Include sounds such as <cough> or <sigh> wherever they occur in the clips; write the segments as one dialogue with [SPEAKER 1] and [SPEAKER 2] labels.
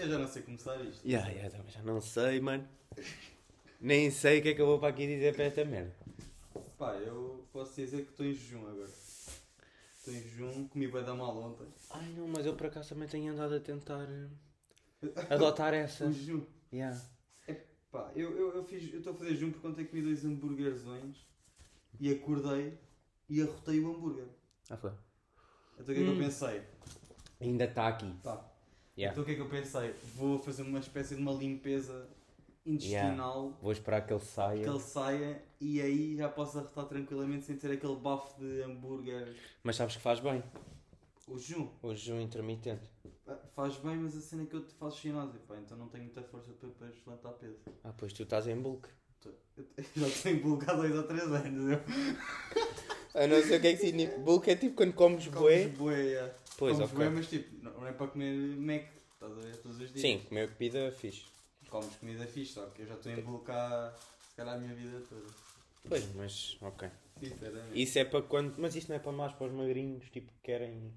[SPEAKER 1] Eu já não sei começar isto.
[SPEAKER 2] Ya, ya, também já não sei, mano. Nem sei o que é que eu vou para aqui dizer para esta merda.
[SPEAKER 1] Pá, eu posso dizer que estou em jejum agora. Estou em jejum, comi bem da mal ontem.
[SPEAKER 2] Ai não, mas eu por acaso também tenho andado a tentar eh, adotar <laughs> essa.
[SPEAKER 1] O jejum.
[SPEAKER 2] Ya.
[SPEAKER 1] Pá, eu eu eu fiz, eu estou a fazer jejum porque ontem comi dois hambúrguerzões e acordei e arrotei o hambúrguer.
[SPEAKER 2] Ah, foi.
[SPEAKER 1] Então o que é que eu
[SPEAKER 2] Hum.
[SPEAKER 1] pensei?
[SPEAKER 2] Ainda está aqui.
[SPEAKER 1] Pá,
[SPEAKER 2] Ya.
[SPEAKER 1] então o que é que eu pensei? Vou fazer uma espécie de uma limpeza intestinal
[SPEAKER 2] Vou esperar que ele saia.
[SPEAKER 1] que ele saia e aí já posso arrotar tranquilamente sem ter aquele bafo de hambúrguer.
[SPEAKER 2] Mas sabes que faz bem.
[SPEAKER 1] O jejum
[SPEAKER 2] O jejum intermitente.
[SPEAKER 1] pá, faz bem, mas a cena é que eu te faço ginásio, pá, então não tenho muita força para, para levantar peso.
[SPEAKER 2] Ah, pois tu estás em bulk. <laughs>
[SPEAKER 1] Eu já tenho bulk há dois ou três anos. Eu. <laughs>
[SPEAKER 2] Eu não sei o que é que significa. Bulk é tipo quando comes bué.
[SPEAKER 1] Comes bué, é.
[SPEAKER 2] Pois,
[SPEAKER 1] Comes
[SPEAKER 2] ok.
[SPEAKER 1] bué, mas tipo, não é para comer Mac, estás a ver todos os dias.
[SPEAKER 2] Sim, comer comida fixe.
[SPEAKER 1] Comes comida fixe, só que eu já estou em bulk há, se calhar, a minha vida toda.
[SPEAKER 2] Pois, mas ok.
[SPEAKER 1] Sinceramente.
[SPEAKER 2] Isso é para quando. Mas isso não é para mais para os magrinhos, tipo, que querem.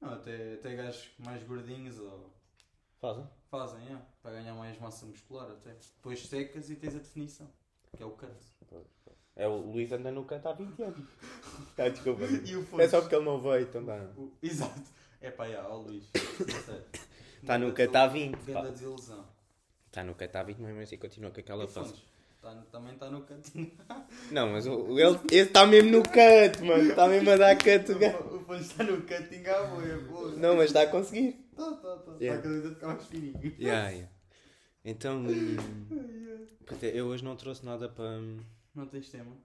[SPEAKER 1] Não, até, até gajos mais gordinhos ou
[SPEAKER 2] Fazem?
[SPEAKER 1] fazem, é, para ganhar mais massa muscular até. Depois secas e tens a definição, que é o cut.
[SPEAKER 2] É o Luís anda no canto há 20 anos. <laughs> Ah, desculpa.
[SPEAKER 1] E o
[SPEAKER 2] É só porque ele não veio, então dá.
[SPEAKER 1] O- Exato. É pá, já, ó Luís.
[SPEAKER 2] Está no canto há 20. pá.
[SPEAKER 1] Grande desilusão.
[SPEAKER 2] Está no canto há 20, mas assim continua com aquela
[SPEAKER 1] E
[SPEAKER 2] fase.
[SPEAKER 1] Tá- também está no cantinho. <laughs>
[SPEAKER 2] Não, mas o, o- ele, esse está mesmo no canto, mano. Está mesmo a dar canto. o gajo.
[SPEAKER 1] O Fontes está no cantinho à boia, boa.
[SPEAKER 2] Não, mas está a conseguir.
[SPEAKER 1] Tá, tá, tá.
[SPEAKER 2] Yeah.
[SPEAKER 1] Está cada vez a ficar mais fininho.
[SPEAKER 2] Yeah, yeah. Então, <laughs> e... Puta, eu hoje não trouxe nada para.
[SPEAKER 1] Não tens tema?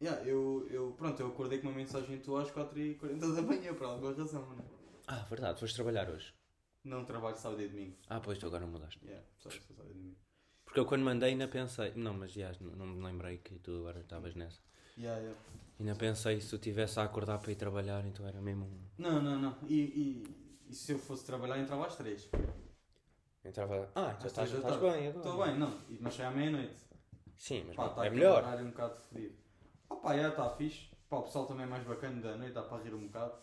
[SPEAKER 1] Yeah, eu, eu, pronto, eu acordei com uma mensagem tua às 4h40 da manhã, por alguma razão, não é?
[SPEAKER 2] Ah, verdade, foste trabalhar hoje.
[SPEAKER 1] Não trabalho sábado e domingo.
[SPEAKER 2] Ah, pois tu agora mudaste.
[SPEAKER 1] Yeah, só só sábado e domingo.
[SPEAKER 2] Porque eu quando mandei ainda pensei. Não, mas já, não, não me lembrei que tu agora estavas nessa.
[SPEAKER 1] Yeah, yeah.
[SPEAKER 2] Ainda pensei se tu estivesse a acordar para ir trabalhar, então era mesmo. um-
[SPEAKER 1] Não, não, não. E, e, e se eu fosse trabalhar, entrava às 3.
[SPEAKER 2] Entrava. Ah, já estás, estás bem agora.
[SPEAKER 1] Estou bem, não. E- Mas sai à meia-noite.
[SPEAKER 2] Sim, mas
[SPEAKER 1] Pá, tá
[SPEAKER 2] é melhor.
[SPEAKER 1] horário um bocado fodido. Ah pá, já está fixe. Pá, o pessoal também é mais bacana da noite, dá para rir um bocado.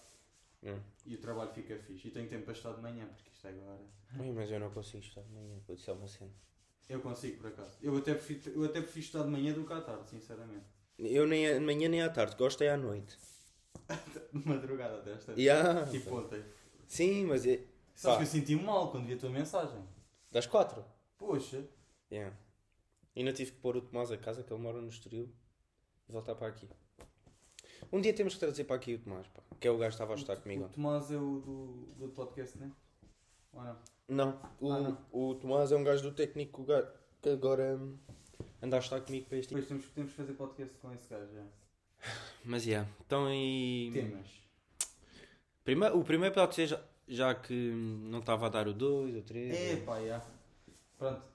[SPEAKER 2] Hum.
[SPEAKER 1] E o trabalho fica fixe. E tenho tempo para estar de manhã, porque isto é agora.
[SPEAKER 2] Ai, mas eu não consigo estar de manhã, vou dizer uma cena.
[SPEAKER 1] Eu consigo, por acaso. Eu até prefiro, eu até prefiro estar de manhã do que à tarde, sinceramente.
[SPEAKER 2] Eu nem de manhã nem à tarde, gosto é à noite.
[SPEAKER 1] De <laughs> madrugada até esta.
[SPEAKER 2] Yeah.
[SPEAKER 1] Tipo ontem.
[SPEAKER 2] Sim, mas é.
[SPEAKER 1] Sabes que eu senti mal quando vi a tua mensagem.
[SPEAKER 2] Das quatro?
[SPEAKER 1] Poxa.
[SPEAKER 2] Yeah. Ainda tive que pôr o Tomás a casa, que ele mora no Estoril, e voltar para aqui. Um dia temos que trazer para aqui o Tomás, pá, que é o gajo que estava a estar comigo.
[SPEAKER 1] O Tomás é o do, do podcast, né? Ou não?
[SPEAKER 2] Não, o,
[SPEAKER 1] Ah, não.
[SPEAKER 2] o Tomás é um gajo do técnico o gajo que agora hum, anda a estar comigo para este
[SPEAKER 1] Depois temos, temos que fazer podcast com esse gajo, já. <laughs>
[SPEAKER 2] Mas yeah, então e.
[SPEAKER 1] Temas.
[SPEAKER 2] Primeiro, o primeiro pode ser já, já que não estava a dar o 2 ou 3.
[SPEAKER 1] É pá, já. Pronto.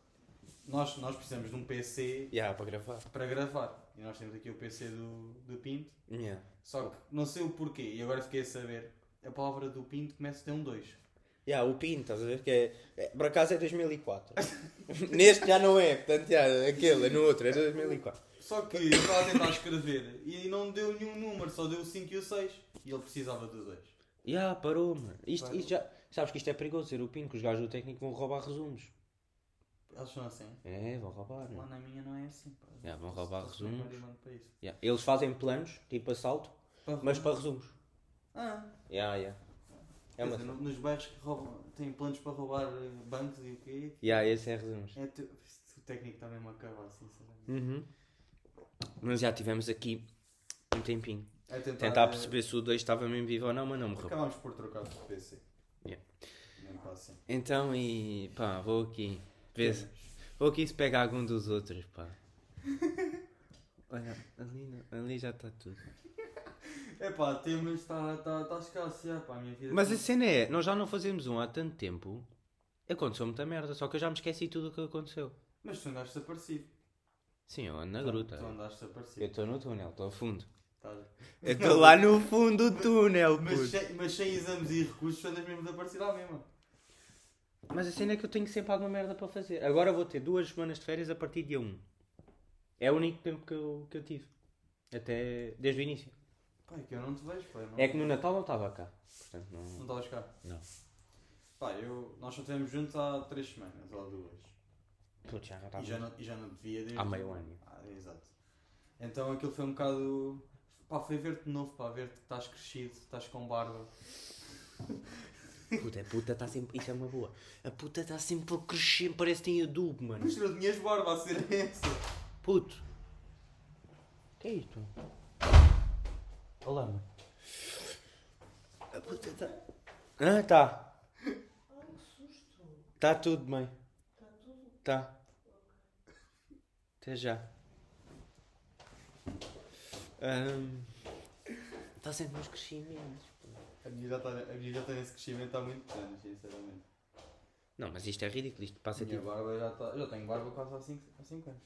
[SPEAKER 1] Nós, nós precisamos de um PC
[SPEAKER 2] Yeah, para gravar.
[SPEAKER 1] para gravar. E nós temos aqui o PC do, do Pinto.
[SPEAKER 2] Yeah.
[SPEAKER 1] Só que não sei o porquê. E agora fiquei a saber. A palavra do Pinto começa a ter um 2.
[SPEAKER 2] Yeah, o PIN, estás a ver? Que é, é, por acaso é 2004. <laughs> Neste já não é, portanto, yeah, aquele, é no outro, é 2004.
[SPEAKER 1] Só que eu estava a tentar escrever e não deu nenhum número, só deu o 5 e o 6. E ele precisava do 2.
[SPEAKER 2] Yeah, parou, mano. Isto,
[SPEAKER 1] Parou.
[SPEAKER 2] isto já, sabes que isto é perigoso dizer o PIN, que os gajos do técnico vão roubar resumos.
[SPEAKER 1] Eles são assim.
[SPEAKER 2] É, vão roubar,
[SPEAKER 1] Lá
[SPEAKER 2] não.
[SPEAKER 1] na minha não é assim. Pá.
[SPEAKER 2] Yeah, vão roubar
[SPEAKER 1] for
[SPEAKER 2] resumos.
[SPEAKER 1] marimando para isso.
[SPEAKER 2] Yeah. Eles fazem planos, tipo assalto,
[SPEAKER 1] Para
[SPEAKER 2] mas para resumos.
[SPEAKER 1] Ah,
[SPEAKER 2] Yeah, yeah. É
[SPEAKER 1] quer
[SPEAKER 2] uma...
[SPEAKER 1] dizer, no- nos bairros que roubam, têm planos para roubar eh, bancos e o quê?
[SPEAKER 2] Yeah, esse é resumos.
[SPEAKER 1] É tu- o técnico está mesmo a acabar, sinceramente.
[SPEAKER 2] Uhum. Mas já tivemos aqui um tempinho.
[SPEAKER 1] É tentar,
[SPEAKER 2] Tentar
[SPEAKER 1] eh,
[SPEAKER 2] perceber se o 2 estava mesmo vivo ou não, mas não morreu.
[SPEAKER 1] Acabámos por trocar de PC.
[SPEAKER 2] Yeah.
[SPEAKER 1] Nem para assim.
[SPEAKER 2] Então, e pá, vou aqui. Ver se- Vou aqui se pega algum dos outros, pá. <laughs> Olha, ali, não- ali já está tudo. <laughs>
[SPEAKER 1] É pá, temas está tá, tá escasso já, pá, a minha vida.
[SPEAKER 2] Mas a cena é, nós já não fazemos um há tanto tempo. Aconteceu muita merda, só que eu já me esqueci tudo o que aconteceu.
[SPEAKER 1] Mas tu andaste desaparecido.
[SPEAKER 2] Sim, eu ando na
[SPEAKER 1] Tu-
[SPEAKER 2] gruta.
[SPEAKER 1] Tu andaste
[SPEAKER 2] Eu
[SPEAKER 1] desaparecido.
[SPEAKER 2] estou no túnel, estou a fundo.
[SPEAKER 1] Tá.
[SPEAKER 2] Eu estou lá no fundo do túnel,
[SPEAKER 1] Mas,
[SPEAKER 2] puto.
[SPEAKER 1] sem, mas sem exames e recursos, tu andas mesmo desaparecido à mesma.
[SPEAKER 2] Mas a cena é que eu tenho sempre alguma merda para fazer. Agora vou ter duas semanas de férias a partir de dia 1. É o único tempo que eu, que eu tive. Até desde o início.
[SPEAKER 1] Pá, é que eu não te vejo, pá. Não,
[SPEAKER 2] É que no Natal não estava cá. Portanto,
[SPEAKER 1] Não
[SPEAKER 2] não.
[SPEAKER 1] estavas cá.
[SPEAKER 2] Não.
[SPEAKER 1] Pá, eu, nós só estivemos juntos há 3 semanas ou duas.
[SPEAKER 2] Putz, já não
[SPEAKER 1] E já não, e já não te via desde.
[SPEAKER 2] Há meio ano.
[SPEAKER 1] Ah, exato. Então aquilo foi um bocado. Pá, foi ver-te de novo, pá, ver-te que estás crescido, estás com barba. <laughs>
[SPEAKER 2] Puta, a puta está sempre. Isso é uma boa. A puta está sempre a crescer, parece que tem adubo, mano.
[SPEAKER 1] Mas tu não tinhas barba a ser essa.
[SPEAKER 2] Puto. Que é isto? Olá, mano. A puta está. Ah, tá. Tá tudo bem. Tá. Até já. Está sempre nos crescimentos.
[SPEAKER 1] A minha já está a minha já está nesse crescimento há muitos anos, sinceramente.
[SPEAKER 2] Não, mas isto é ridículo. Isto
[SPEAKER 1] A
[SPEAKER 2] passa
[SPEAKER 1] minha
[SPEAKER 2] tipo,
[SPEAKER 1] barba já está. Eu já tenho barba quase há 5 há cinco anos.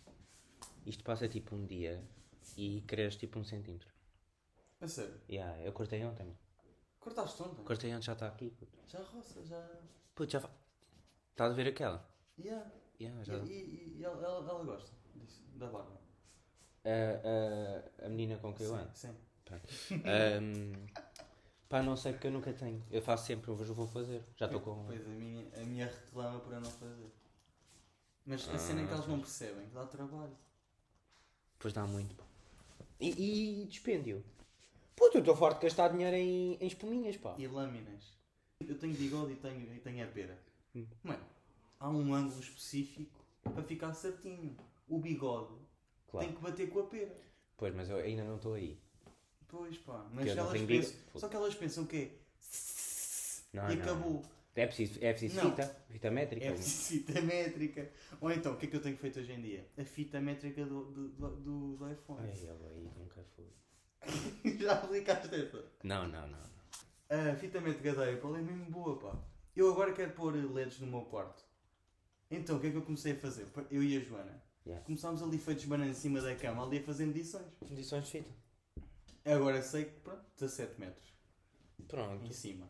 [SPEAKER 2] isto passa tipo um dia e cresce tipo um centímetro.
[SPEAKER 1] A sério.
[SPEAKER 2] Yeah, eu cortei ontem.
[SPEAKER 1] Cortaste ontem?
[SPEAKER 2] Cortei ontem, já está aqui. Puto.
[SPEAKER 1] Já roça, já.
[SPEAKER 2] Puto, já. Estás a ver aquela?
[SPEAKER 1] Yeah.
[SPEAKER 2] Yeah,
[SPEAKER 1] E,
[SPEAKER 2] já.
[SPEAKER 1] e, e ela, ela, ela gosta disso, da barba.
[SPEAKER 2] A, a, a menina com quem eu ando.
[SPEAKER 1] Sim.
[SPEAKER 2] Ahm, <laughs> pá, não sei porque eu nunca tenho. Eu faço sempre, eu vou fazer. Já estou com.
[SPEAKER 1] Pois a minha, a minha reclama por eu não fazer. Mas a cena é que eles não percebem que dá trabalho.
[SPEAKER 2] Pois dá muito. pá. E, e dispêndio. Puto, eu estou forte de gastar dinheiro em, em espuminhas, pá.
[SPEAKER 1] E lâminas. Eu tenho bigode e tenho, e tenho a pera.
[SPEAKER 2] Hum.
[SPEAKER 1] Mano, há um ângulo específico para ficar certinho. O bigode
[SPEAKER 2] Claro.
[SPEAKER 1] tem que bater com a pera.
[SPEAKER 2] Pois, mas eu ainda não estou aí.
[SPEAKER 1] Pois pá, mas
[SPEAKER 2] não
[SPEAKER 1] elas pensam. Só que elas pensam que é.
[SPEAKER 2] Não,
[SPEAKER 1] e
[SPEAKER 2] não.
[SPEAKER 1] acabou.
[SPEAKER 2] É preciso, é preciso
[SPEAKER 1] Não.
[SPEAKER 2] fita, fita métrica.
[SPEAKER 1] É preciso fita métrica. Ou então, o que é que eu tenho feito hoje em dia? A fita métrica do, do, do, do- iPhone.
[SPEAKER 2] Ai, eu aí nunca fui. <laughs>
[SPEAKER 1] Já aplicaste essa?
[SPEAKER 2] Não, não, não. não.
[SPEAKER 1] A fita métrica da Apple é mesmo boa, pá. Eu agora quero pôr LEDs no meu quarto. Então, o que é que eu comecei a fazer? Eu e a Joana.
[SPEAKER 2] Yeah.
[SPEAKER 1] Começámos ali feitos bananas em cima da cama, ali a fazer medições.
[SPEAKER 2] Condições de fita.
[SPEAKER 1] Agora sei que, pronto, 17 metros
[SPEAKER 2] Pronto.
[SPEAKER 1] em cima.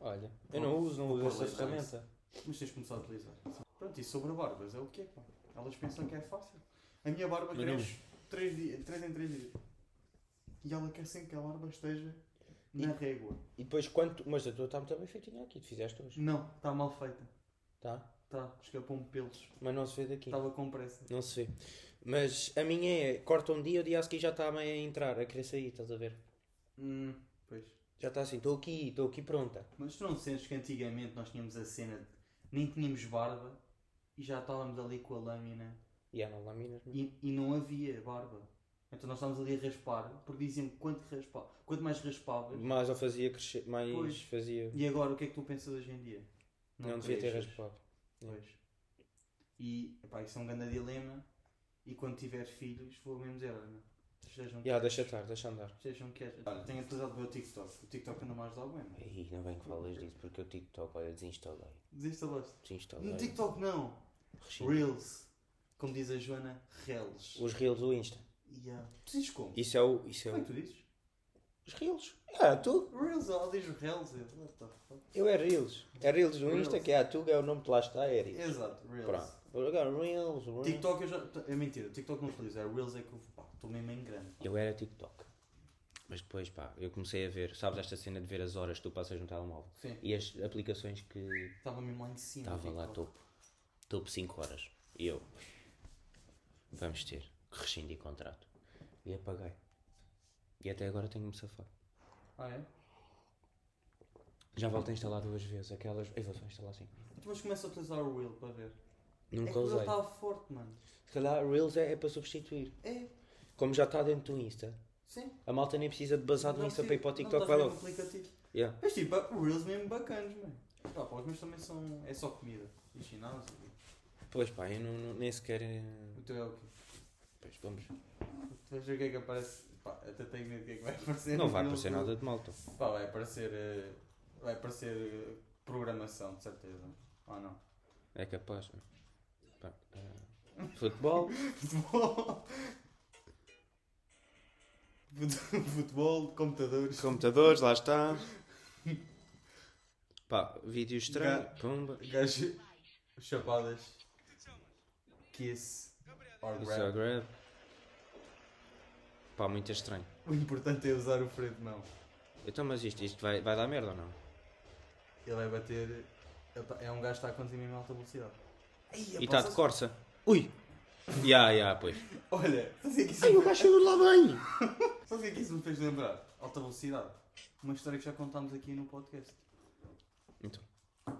[SPEAKER 2] Olha, eu não uso, não uso essa ferramenta.
[SPEAKER 1] Mas tens de começar a utilizar. Pronto, e sobre barbas, é o que é, pá. Elas pensam que é fácil. A minha barba
[SPEAKER 2] Mas não.
[SPEAKER 1] cresce 3, dias, 3 em 3 dias. E ela quer sempre que a barba esteja na régua.
[SPEAKER 2] E depois quanto. Mas a tua está muito bem feitinha aqui, tu fizeste hoje.
[SPEAKER 1] Não, está mal feita.
[SPEAKER 2] Tá?
[SPEAKER 1] Tá, escapou-me pelos.
[SPEAKER 2] Mas não se vê daqui.
[SPEAKER 1] Estava com pressa.
[SPEAKER 2] Não se vê. Mas a minha é, corta um dia, o dia a seguir já está meio a entrar, a querer sair, estás a ver?
[SPEAKER 1] Hum, pois.
[SPEAKER 2] Já está assim, estou aqui, estou aqui pronta.
[SPEAKER 1] Mas tu não sentes que antigamente nós tínhamos a cena de nem tínhamos barba e já estávamos ali com a lâmina
[SPEAKER 2] E há não laminas, não?
[SPEAKER 1] e, e não havia barba. Então nós estávamos ali a raspar, porque diziam que quanto, raspa, quanto mais raspavas.
[SPEAKER 2] Mais eu fazia crescer, mais
[SPEAKER 1] Pois.
[SPEAKER 2] fazia.
[SPEAKER 1] E agora o que é que tu pensas hoje em dia?
[SPEAKER 2] Não, devia ter raspado.
[SPEAKER 1] Pois. E epá, isso é um grande dilema. E quando tiver filhos, vou mesmo dizer: olha, sejam
[SPEAKER 2] Já, deixa estar, deixa andar.
[SPEAKER 1] Sejam quietos. Olha, tenho utilizado o meu TikTok. O TikTok anda mais dá bem, mano.
[SPEAKER 2] Ih, não bem que falas disso, porque o TikTok, olha, desinstalei.
[SPEAKER 1] Desinstalaste.
[SPEAKER 2] Desinstalei.
[SPEAKER 1] No TikTok não.
[SPEAKER 2] Rechido.
[SPEAKER 1] Reels. Como diz a Joana, Reels.
[SPEAKER 2] Os reels do Insta.
[SPEAKER 1] Yeah. Tu dizes como?
[SPEAKER 2] Isso é o. Isso é
[SPEAKER 1] Como é
[SPEAKER 2] o...
[SPEAKER 1] que tu dizes?
[SPEAKER 2] Os reels. Ah, tu?
[SPEAKER 1] Reels, ela diz Reels. Eu, What the fuck?
[SPEAKER 2] Eu é reels. É reels do Insta,
[SPEAKER 1] Reels.
[SPEAKER 2] que é a Tuga, é o nome que lá está, é reels.
[SPEAKER 1] Exato, Reels.
[SPEAKER 2] Pronto. Agora, reels, reels.
[SPEAKER 1] TikTok eu já. É mentira, TikTok não utilizo. É Reels é que eu pá, estou mesmo em grande.
[SPEAKER 2] Eu era TikTok. Mas depois, pá, eu comecei a ver, sabes esta cena de ver as horas que tu passas no telemóvel?
[SPEAKER 1] Sim.
[SPEAKER 2] E as aplicações que
[SPEAKER 1] Estava mesmo lá em cima.
[SPEAKER 2] estava lá topo. Topo 5 horas. E eu. Vamos ter que rescindir contrato. E apaguei. E até agora tenho-me safado.
[SPEAKER 1] Ah, é?
[SPEAKER 2] Já volto a instalar duas vezes aquelas. Eu vou só instalar assim.
[SPEAKER 1] Então, mas começa a utilizar o Reel para ver. É
[SPEAKER 2] Nunca
[SPEAKER 1] Reel
[SPEAKER 2] usei.
[SPEAKER 1] estava forte, mano.
[SPEAKER 2] Se calhar Reels é, é para substituir.
[SPEAKER 1] É,
[SPEAKER 2] Como já está dentro do Insta,
[SPEAKER 1] sim.
[SPEAKER 2] a malta nem precisa de basar no
[SPEAKER 1] Não
[SPEAKER 2] Insta para ir para o
[SPEAKER 1] não
[SPEAKER 2] TikTok, vai
[SPEAKER 1] mesmo
[SPEAKER 2] logo.
[SPEAKER 1] aplicativo.
[SPEAKER 2] Yeah.
[SPEAKER 1] Mas tipo, Reels mesmo bacanas, mano. Pá, pá, os meus também são. É só comida. E ginásio.
[SPEAKER 2] Pois pá, eu não, não- nem sequer. eh,
[SPEAKER 1] O teu é o quê?
[SPEAKER 2] Pois vamos.
[SPEAKER 1] Tu vais ver o que é que aparece. Pá, até tenho medo do que é que vai aparecer.
[SPEAKER 2] Não vai aparecer nada de malta.
[SPEAKER 1] Pá, vai aparecer. eh, Vai aparecer eh, programação, de certeza. Ah, não.
[SPEAKER 2] É capaz. não? Eh, futebol.
[SPEAKER 1] Futebol. Fut- <laughs> Futebol, computadores.
[SPEAKER 2] Computadores, lá está. Pá, vídeo estranho. Pumba.
[SPEAKER 1] Gajo. Chapadas. Kiss. Or grab.
[SPEAKER 2] Instagram. Pá, muito estranho.
[SPEAKER 1] O importante é usar o freio de mão.
[SPEAKER 2] Então, mas isto, isto vai, vai dar merda ou não?
[SPEAKER 1] Ele vai bater Ele tá- É um gajo que está a conduzir mesmo em alta velocidade. Ei,
[SPEAKER 2] E está de Corsa. Ui! Ya, ya, pois.
[SPEAKER 1] Olha, sabes o que é que isso
[SPEAKER 2] Ai, o gajo saiu de lá bem!
[SPEAKER 1] Sabes o que é que isso me fez lembrar? Alta velocidade. Uma história que já contámos aqui no podcast.
[SPEAKER 2] Então.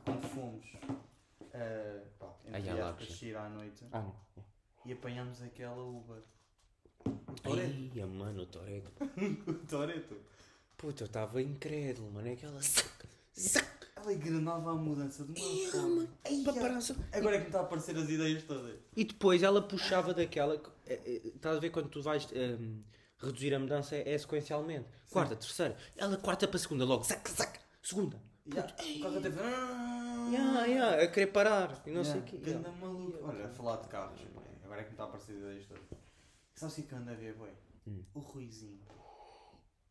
[SPEAKER 1] Quando fomos uh, pá, entre
[SPEAKER 2] lá,
[SPEAKER 1] aspas, sair à noite
[SPEAKER 2] Ah, não.
[SPEAKER 1] e apanhámos aquela Uber. O Toreto.
[SPEAKER 2] Ai, mano, o Toreto. <laughs>
[SPEAKER 1] o Toreto.
[SPEAKER 2] Puta, eu estava incrédulo, mano. É aquela. Zac, zac.
[SPEAKER 1] Ela engrenava a mudança de uma forma.
[SPEAKER 2] só.
[SPEAKER 1] Agora é que me está a aparecer as ideias todas.
[SPEAKER 2] E depois ela puxava daquela. eh, eh, Estás a ver quando tu vais ehm, reduzir a mudança é, é sequencialmente. Quarta, terceira. Ela quarta para segunda, logo. Zac, zac. Segunda.
[SPEAKER 1] Até foi.
[SPEAKER 2] Ya, ya, a querer parar. E não
[SPEAKER 1] Ya,
[SPEAKER 2] sei o quê.
[SPEAKER 1] Ganda
[SPEAKER 2] Ya.
[SPEAKER 1] maluco.
[SPEAKER 2] Ya,
[SPEAKER 1] Olha, a falar de carros, agora é que me está a aparecer as ideias todas. Sabes o que é que anda a ver, boi?
[SPEAKER 2] Hum.
[SPEAKER 1] O Ruizinho.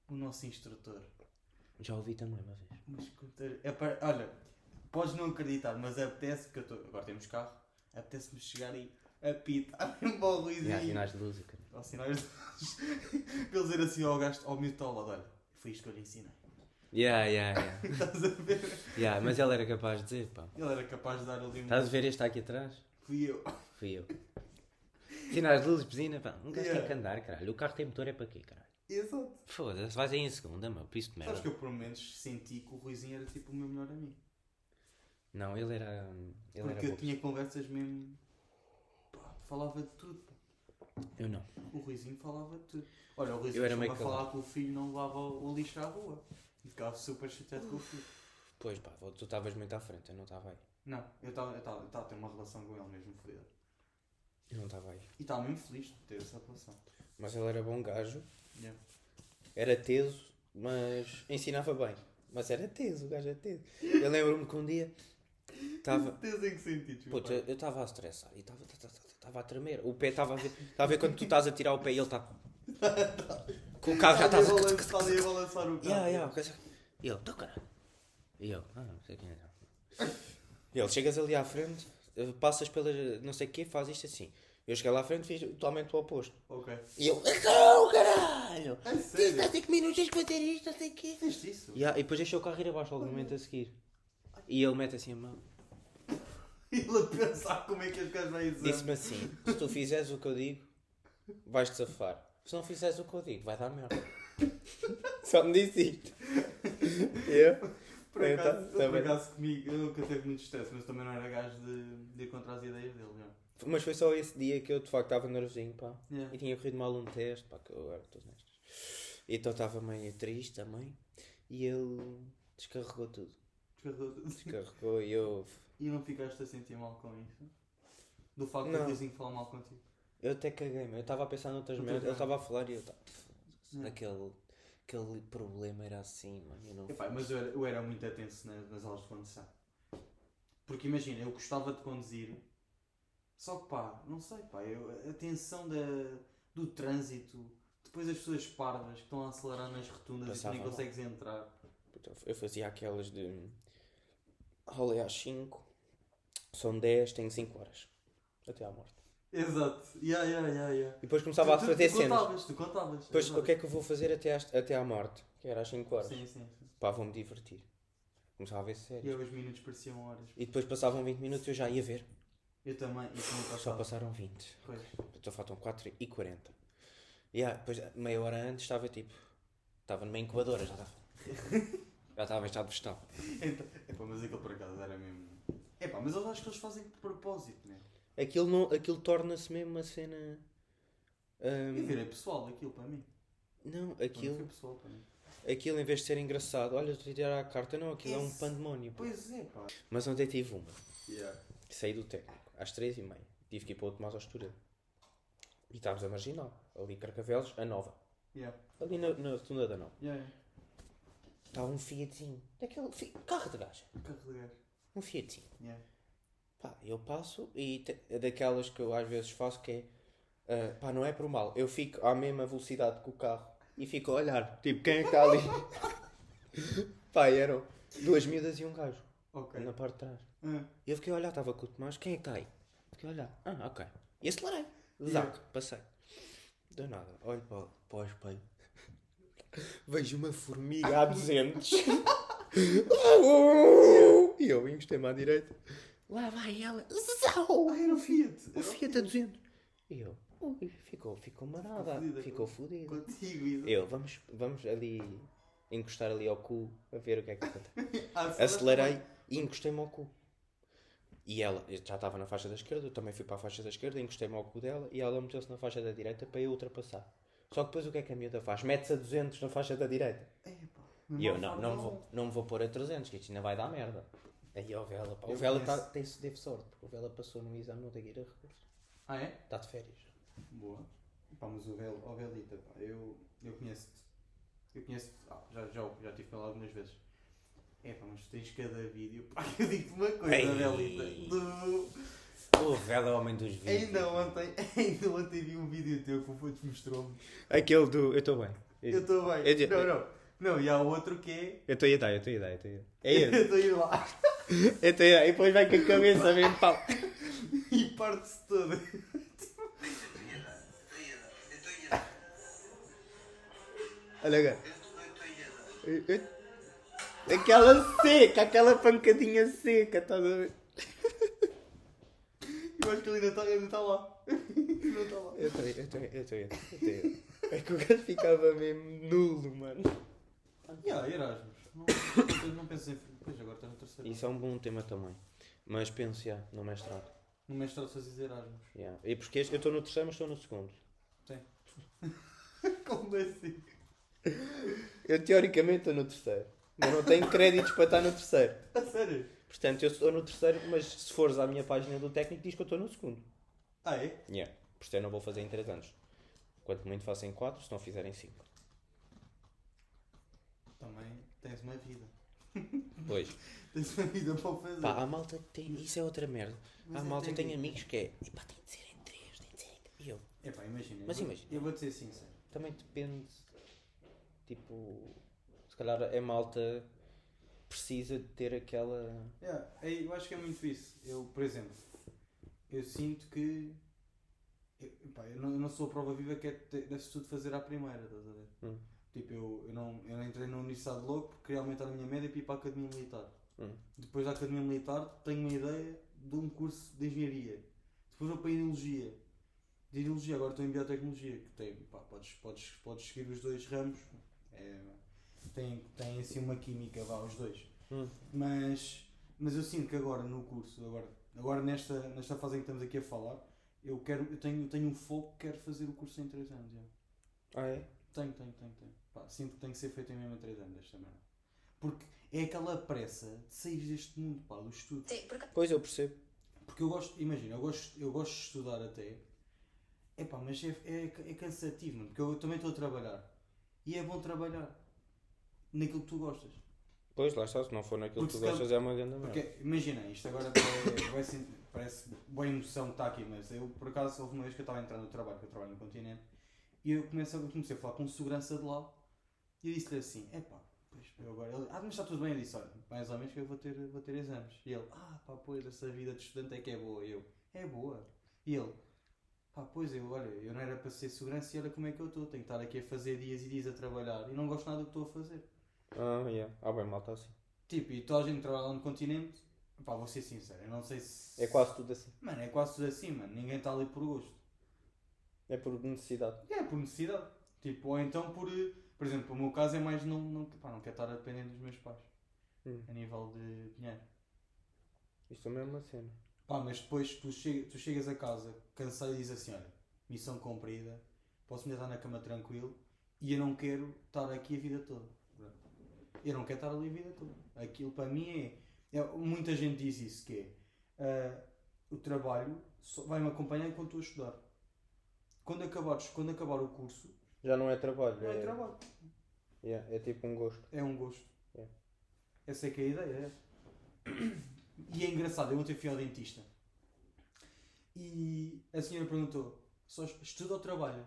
[SPEAKER 1] O nosso instrutor.
[SPEAKER 2] Já ouvi também uma vez.
[SPEAKER 1] Uma scooter. É para... Olha, podes não acreditar, mas apetece que eu estou. Agora temos carro. Apetece-me chegar aí a pitar mesmo para o Ruizinho.
[SPEAKER 2] E há sinais de luz. e caralho.
[SPEAKER 1] Aos sinais de Para <laughs> ele dizer assim ao gajo, ao miúdo ao lado: olha, foi isto que eu lhe ensinei.
[SPEAKER 2] Ya, ya, ya.
[SPEAKER 1] Estás a ver?
[SPEAKER 2] Ya, mas ela era capaz de dizer, pá.
[SPEAKER 1] Ele era capaz de dar ali um.
[SPEAKER 2] Estás a ver este aqui atrás?
[SPEAKER 1] Fui eu.
[SPEAKER 2] Fui eu. Sinais de luz, buzina, pá. Um gajo
[SPEAKER 1] Yeah.
[SPEAKER 2] tem que andar, caralho. O carro tem motor é para quê, caralho?
[SPEAKER 1] Exato.
[SPEAKER 2] Foda-se, vais aí em segunda, mano. Por isso de merda.
[SPEAKER 1] Sabes que eu pelo menos senti que o Ruizinho era tipo o meu melhor amigo.
[SPEAKER 2] Não, ele era. Ele
[SPEAKER 1] Porque
[SPEAKER 2] era
[SPEAKER 1] eu
[SPEAKER 2] bom.
[SPEAKER 1] tinha conversas mesmo. Pá, falava de tudo. pá.
[SPEAKER 2] Eu não.
[SPEAKER 1] O Ruizinho falava de tudo. Olha, o Ruizinho
[SPEAKER 2] Eu era meio
[SPEAKER 1] a falar que o filho não levava o lixo à rua. E ficava super chateado com o filho.
[SPEAKER 2] Pois pá, tu estavas muito à frente, eu não estava aí.
[SPEAKER 1] Não, eu estava a ter uma relação com ele mesmo fodida.
[SPEAKER 2] Eu não estava aí.
[SPEAKER 1] E estava mesmo feliz de ter essa relação.
[SPEAKER 2] Mas ele era bom gajo,
[SPEAKER 1] Yeah.
[SPEAKER 2] era teso, mas ensinava bem. Mas era teso, o gajo era teso. Eu lembro-me que um dia estava. <laughs>
[SPEAKER 1] Tens em que sentido?
[SPEAKER 2] Puta, eu estava a estressar e estava a tremer. O pé estava a ver. Estava a ver quando tu estás a tirar o pé e ele está. Com o carro já estás a.
[SPEAKER 1] Está ali a balançar o carro.
[SPEAKER 2] E ele, caralho. E eu, ah, não sei quem é. E ele, chegas ali à frente, eh, passas pela não sei o quê, faz isto assim. Eu cheguei lá à frente fiz totalmente o oposto.
[SPEAKER 1] Ok.
[SPEAKER 2] E ele, não, caralho!
[SPEAKER 1] É sério?
[SPEAKER 2] há 5 minutos tens que fazer isto, não sei o quê.
[SPEAKER 1] Fizeste isso?
[SPEAKER 2] Ya, e depois deixou o carro ir abaixo logo no momento a seguir. E ele mete assim a mão. <laughs>
[SPEAKER 1] Ele a pensar como é que este gajo vai dizer.
[SPEAKER 2] Disse-me assim: se tu fizeres o que eu digo, vais-te safar. Se não fizeres o que eu digo, vai dar merda. <laughs> Só me disse isto. Eu?
[SPEAKER 1] Por
[SPEAKER 2] Então,
[SPEAKER 1] acaso, eu, por
[SPEAKER 2] também.
[SPEAKER 1] acaso comigo, eu nunca teve muito estresse, mas também não era gajo de, de ir contra as ideias dele. Já.
[SPEAKER 2] Mas foi só esse dia que eu de facto estava nervosinho, pá.
[SPEAKER 1] Yeah.
[SPEAKER 2] E tinha corrido mal um teste, pá, que eu agora estou nestas. Então estava meio triste também. E ele descarregou tudo.
[SPEAKER 1] Descarregou tudo.
[SPEAKER 2] Descarregou e eu.
[SPEAKER 1] E não ficaste a sentir mal com isso? Do facto de
[SPEAKER 2] Não.
[SPEAKER 1] o vizinho falar mal contigo?
[SPEAKER 2] Eu até caguei-me. Eu estava a pensar noutras merdas. Ele estava a falar e eu estava.
[SPEAKER 1] Yeah.
[SPEAKER 2] Aquele, aquele problema era assim, mano. Eu não...
[SPEAKER 1] Epá, mas eu era, eu era muito atenso nas, nas aulas de condução. Porque imagina, eu gostava de conduzir, só que pá, não sei, pá, eu, a tensão da, do trânsito, depois as pessoas parvas que estão a acelerar nas rotundas e tu
[SPEAKER 2] Passava
[SPEAKER 1] nem consegues entrar.
[SPEAKER 2] Eu fazia aquelas de. Rolei às 5, são 10, tenho 5 horas. Até à morte.
[SPEAKER 1] Exato, yeah, yeah, yeah, yeah.
[SPEAKER 2] E depois começava a
[SPEAKER 1] Tu- tu-
[SPEAKER 2] fazer
[SPEAKER 1] tu
[SPEAKER 2] cenas.
[SPEAKER 1] contavas, tu contavas.
[SPEAKER 2] Depois
[SPEAKER 1] exato.
[SPEAKER 2] o que é que eu vou fazer até, às- até à morte? Que era às 5 horas.
[SPEAKER 1] Sim, sim, sim.
[SPEAKER 2] Pá, vou-me divertir. Começava a ver
[SPEAKER 1] E
[SPEAKER 2] séries.
[SPEAKER 1] aí os minutos pareciam horas.
[SPEAKER 2] E depois passavam 20 minutos e eu já ia ver.
[SPEAKER 1] Eu também, e também
[SPEAKER 2] Só passaram 20.
[SPEAKER 1] Pois.
[SPEAKER 2] Então faltam 4 e 40. E ah, depois meia hora antes estava tipo. Estava numa incubadora, já estava. <laughs> já estava em estado vegetal.
[SPEAKER 1] Então, epá, mas aquele por acaso era mesmo. Epá, mas eu acho que eles fazem de propósito, né?
[SPEAKER 2] Aquilo, não, aquilo torna-se mesmo uma cena. hum,
[SPEAKER 1] Eu virei pessoal aquilo para mim.
[SPEAKER 2] não,
[SPEAKER 1] Aquilo
[SPEAKER 2] aquilo,
[SPEAKER 1] foi pessoal para mim.
[SPEAKER 2] aquilo em vez de ser engraçado, olha, estou a tirar a carta, não, aquilo é um
[SPEAKER 1] Esse-
[SPEAKER 2] pandemónio.
[SPEAKER 1] Pois é, pá.
[SPEAKER 2] Mas ontem tive uma.
[SPEAKER 1] Yeah.
[SPEAKER 2] Saí do técnico às 3h30. Tive que ir para o Tomás ao Estoril. E estávamos a marginal. Ali Carcavelos, a nova.
[SPEAKER 1] Yeah.
[SPEAKER 2] Ali na, na rotunda da nova.
[SPEAKER 1] Yeah, yeah.
[SPEAKER 2] Estava um Fiatzinho. Daquele fi- carro de gaja.
[SPEAKER 1] Carregar.
[SPEAKER 2] Um Fiatzinho.
[SPEAKER 1] Yeah.
[SPEAKER 2] Pá, eu passo e te- daquelas que eu às vezes faço que é. ah, pá, não é por mal. Eu fico à mesma velocidade que o carro e fico a olhar. Tipo, quem é que está ali? <laughs> pá, eram duas miúdas e um gajo.
[SPEAKER 1] Ok.
[SPEAKER 2] Na parte de trás.
[SPEAKER 1] Ah,
[SPEAKER 2] E eu fiquei a olhar, estava com o Tomás, quem é que está aí? Fiquei a olhar, ah, ok. E acelerei.
[SPEAKER 1] Yeah.
[SPEAKER 2] Zac, passei. Deu nada, olho para, o- para o espelho. <laughs> Vejo uma formiga a 200. <laughs> E eu encostei-me à direita. Lá vai ela. Zau!
[SPEAKER 1] Ah, era o Fiat.
[SPEAKER 2] O Fiat a 200. E eu, ui, ficou, ficou marada.
[SPEAKER 1] fodida,
[SPEAKER 2] Ficou fodido.
[SPEAKER 1] Contigo, Isa.
[SPEAKER 2] Eu, vamos, vamos ali encostar ali ao cu a ver o que é que <laughs> acontece.
[SPEAKER 1] Ah,
[SPEAKER 2] Acelerei e encostei-me ao cu. E ela eu já estava na faixa da esquerda, eu também fui para a faixa da esquerda, encostei-me ao cu dela e ela meteu-se na faixa da direita para eu ultrapassar. Só que depois o que é que a miúda faz? Mete-se a 200 na faixa da direita.
[SPEAKER 1] Epá,
[SPEAKER 2] E eu, não, não,
[SPEAKER 1] faz
[SPEAKER 2] vou, não me vou pôr a 300, que isto ainda vai dar merda. Aí ó, o Vela, pá. O Vela
[SPEAKER 1] conheço.
[SPEAKER 2] tá, tem, teve sorte, porque o Vela passou no exame, não tem que ir a recurso.
[SPEAKER 1] Ah, é?
[SPEAKER 2] Está de férias.
[SPEAKER 1] Boa. Pá, mas o Vel, o Velita, pá, eu, eu conheço-te. Eu conheço-te, ah, já, já, já tive com ele algumas vezes. É pá, mas tu tens cada vídeo. <laughs> Pá, eu digo-te uma coisa,
[SPEAKER 2] Ei.
[SPEAKER 1] Velita. Do...
[SPEAKER 2] O Vela é o homem dos vídeos.
[SPEAKER 1] Ainda ontem, <laughs> ainda ontem vi um vídeo teu que o Fontes mostrou-me.
[SPEAKER 2] Aquele do. Eu estou bem.
[SPEAKER 1] Eu estou bem.
[SPEAKER 2] Eu te-
[SPEAKER 1] Não, não. Não, e há outro que é.
[SPEAKER 2] Eu estou a dar, eu estou a dar, eu estou a dar. É <laughs>
[SPEAKER 1] Eu
[SPEAKER 2] esse.
[SPEAKER 1] estou a ir lá
[SPEAKER 2] Eu estou a dar. E depois vai com a cabeça bem pau.
[SPEAKER 1] e parte-se toda.
[SPEAKER 2] Olha agora. Eu- eu- Aquela seca, aquela pancadinha seca, estás a ver?
[SPEAKER 1] Eu acho que ele ainda está ainda tá lá. Não está lá.
[SPEAKER 2] Eu estou, eu estou, eu estou, eu estou. É que o gajo ficava mesmo nulo, mano.
[SPEAKER 1] Há Erasmus. Não, não, não pensas em. Pois agora estás no terceiro.
[SPEAKER 2] Isso é um bom tema também. Mas penso, já, no mestrado.
[SPEAKER 1] No mestrado fazes Erasmus.
[SPEAKER 2] Yeah. E porque este- eu estou no terceiro, mas estou no segundo. <laughs>
[SPEAKER 1] Como assim?
[SPEAKER 2] Eu teoricamente estou no terceiro. Mas não tenho créditos para estar no terceiro. <laughs>
[SPEAKER 1] A sério?
[SPEAKER 2] Portanto, eu estou no terceiro, mas se fores à minha página do técnico, diz que eu estou no segundo.
[SPEAKER 1] Ah, é?
[SPEAKER 2] Yeah. Portanto, eu não vou fazer em 3 anos. Quanto muito faço em 4, se não fizer em 5.
[SPEAKER 1] Também tens uma vida. <laughs>
[SPEAKER 2] Pois. <laughs>
[SPEAKER 1] Tens uma vida para fazer.
[SPEAKER 2] Pá, a malta tem. Isso é outra merda.
[SPEAKER 1] Mas
[SPEAKER 2] a
[SPEAKER 1] é
[SPEAKER 2] malta tem amigos que é. Epá, tem de ser em 3, tem de ser em 3. E eu.
[SPEAKER 1] Epá, imagina.
[SPEAKER 2] Mas
[SPEAKER 1] eu vou-
[SPEAKER 2] imagina.
[SPEAKER 1] Eu vou-te ser sincero.
[SPEAKER 2] Também depende. Tipo. Se calhar a malta precisa de ter aquela.
[SPEAKER 1] Yeah, é, eu acho que é muito isso. Eu, por exemplo, eu sinto que. Eu, pá, eu, não, eu não sou a prova viva que é deve-se tudo fazer à primeira, estás a ver?
[SPEAKER 2] Hum.
[SPEAKER 1] Tipo, eu, eu, não, eu não entrei na Universidade logo porque queria aumentar a minha média para ir para a Academia Militar.
[SPEAKER 2] Hum.
[SPEAKER 1] Depois da Academia Militar tenho uma ideia de um curso de Engenharia. Depois vou para a Ideologia. De Ideologia, agora estou em Biotecnologia, que tem, pá, podes, podes, podes seguir os dois ramos. É, tem, tem assim uma química, vá, os dois.
[SPEAKER 2] Hum.
[SPEAKER 1] Mas, mas eu sinto que agora no curso, agora, agora nesta, nesta fase em que estamos aqui a falar, eu, quero, eu tenho, tenho um foco que quero fazer o curso em 3 anos. já.
[SPEAKER 2] Ah, é?
[SPEAKER 1] Tenho, tenho, tenho, tenho. Pá, sinto que tem que ser feito em mesmo em 3 anos esta merda. Porque é aquela pressa de sair deste mundo, pá, do estudo.
[SPEAKER 3] Sim, porque
[SPEAKER 2] Pois eu percebo.
[SPEAKER 1] Porque eu gosto, imagina, eu gosto, eu gosto de estudar até. É pá, mas é, é, é cansativo, mano, porque eu também estou a trabalhar. E é bom trabalhar naquilo que tu gostas.
[SPEAKER 2] Pois, lá está, se não for naquilo que
[SPEAKER 1] Porque
[SPEAKER 2] tu
[SPEAKER 1] se calhar-
[SPEAKER 2] gostas é uma grande merda.
[SPEAKER 1] Porque, imagina, isto agora ser- parece boa emoção que está aqui, mas eu por acaso houve uma vez que eu estava entrando no trabalho, que eu trabalho no continente, e eu comecei, eu comecei a falar com segurança de lá, e eu disse-lhe assim, epá, pois eu agora, ele, ah, mas está tudo bem, eu disse, olha, mais ou menos que eu vou ter, vou ter exames. E ele, ah, pá, pois, essa vida de estudante é que é boa. E eu, é boa. E ele, pá, pois, eu, olha, eu não era para ser segurança e olha como é que eu estou, tenho que estar aqui a fazer dias e dias a trabalhar, e não gosto nada do que estou a fazer.
[SPEAKER 2] Ah, yeah. Ah, bem, malta assim.
[SPEAKER 1] Tipo, e toda a gente trabalha lá no continente, pá, vou ser sincero, eu não sei se...
[SPEAKER 2] É quase tudo assim.
[SPEAKER 1] Mano, é quase tudo assim, mano. Ninguém está ali por gosto.
[SPEAKER 2] É por necessidade.
[SPEAKER 1] É por necessidade. Tipo, ou então por. eh, Por exemplo, o meu caso é mais não, não, pá, não quero estar dependendo dos meus pais.
[SPEAKER 2] Hum.
[SPEAKER 1] A nível de dinheiro.
[SPEAKER 2] Isto também é uma cena.
[SPEAKER 1] Pá, mas depois tu, chega, tu chegas a casa cansado e dizes assim: olha, missão cumprida, posso me deitar na cama tranquilo e eu não quero estar aqui a vida toda. Eu não quero estar ali a vida toda. Aquilo para mim é. é- muita gente diz isso: que é. ah, o trabalho vai-me acompanhar enquanto estou a estudar. Quando, acabares, quando acabar o curso,
[SPEAKER 2] Já não é trabalho.
[SPEAKER 1] não é trabalho.
[SPEAKER 2] Yeah, é tipo um gosto.
[SPEAKER 1] É um gosto.
[SPEAKER 2] É.
[SPEAKER 1] Essa é que é a ideia. É. E é engraçado, eu ontem fui ao dentista e a senhora perguntou: só estuda ou trabalha?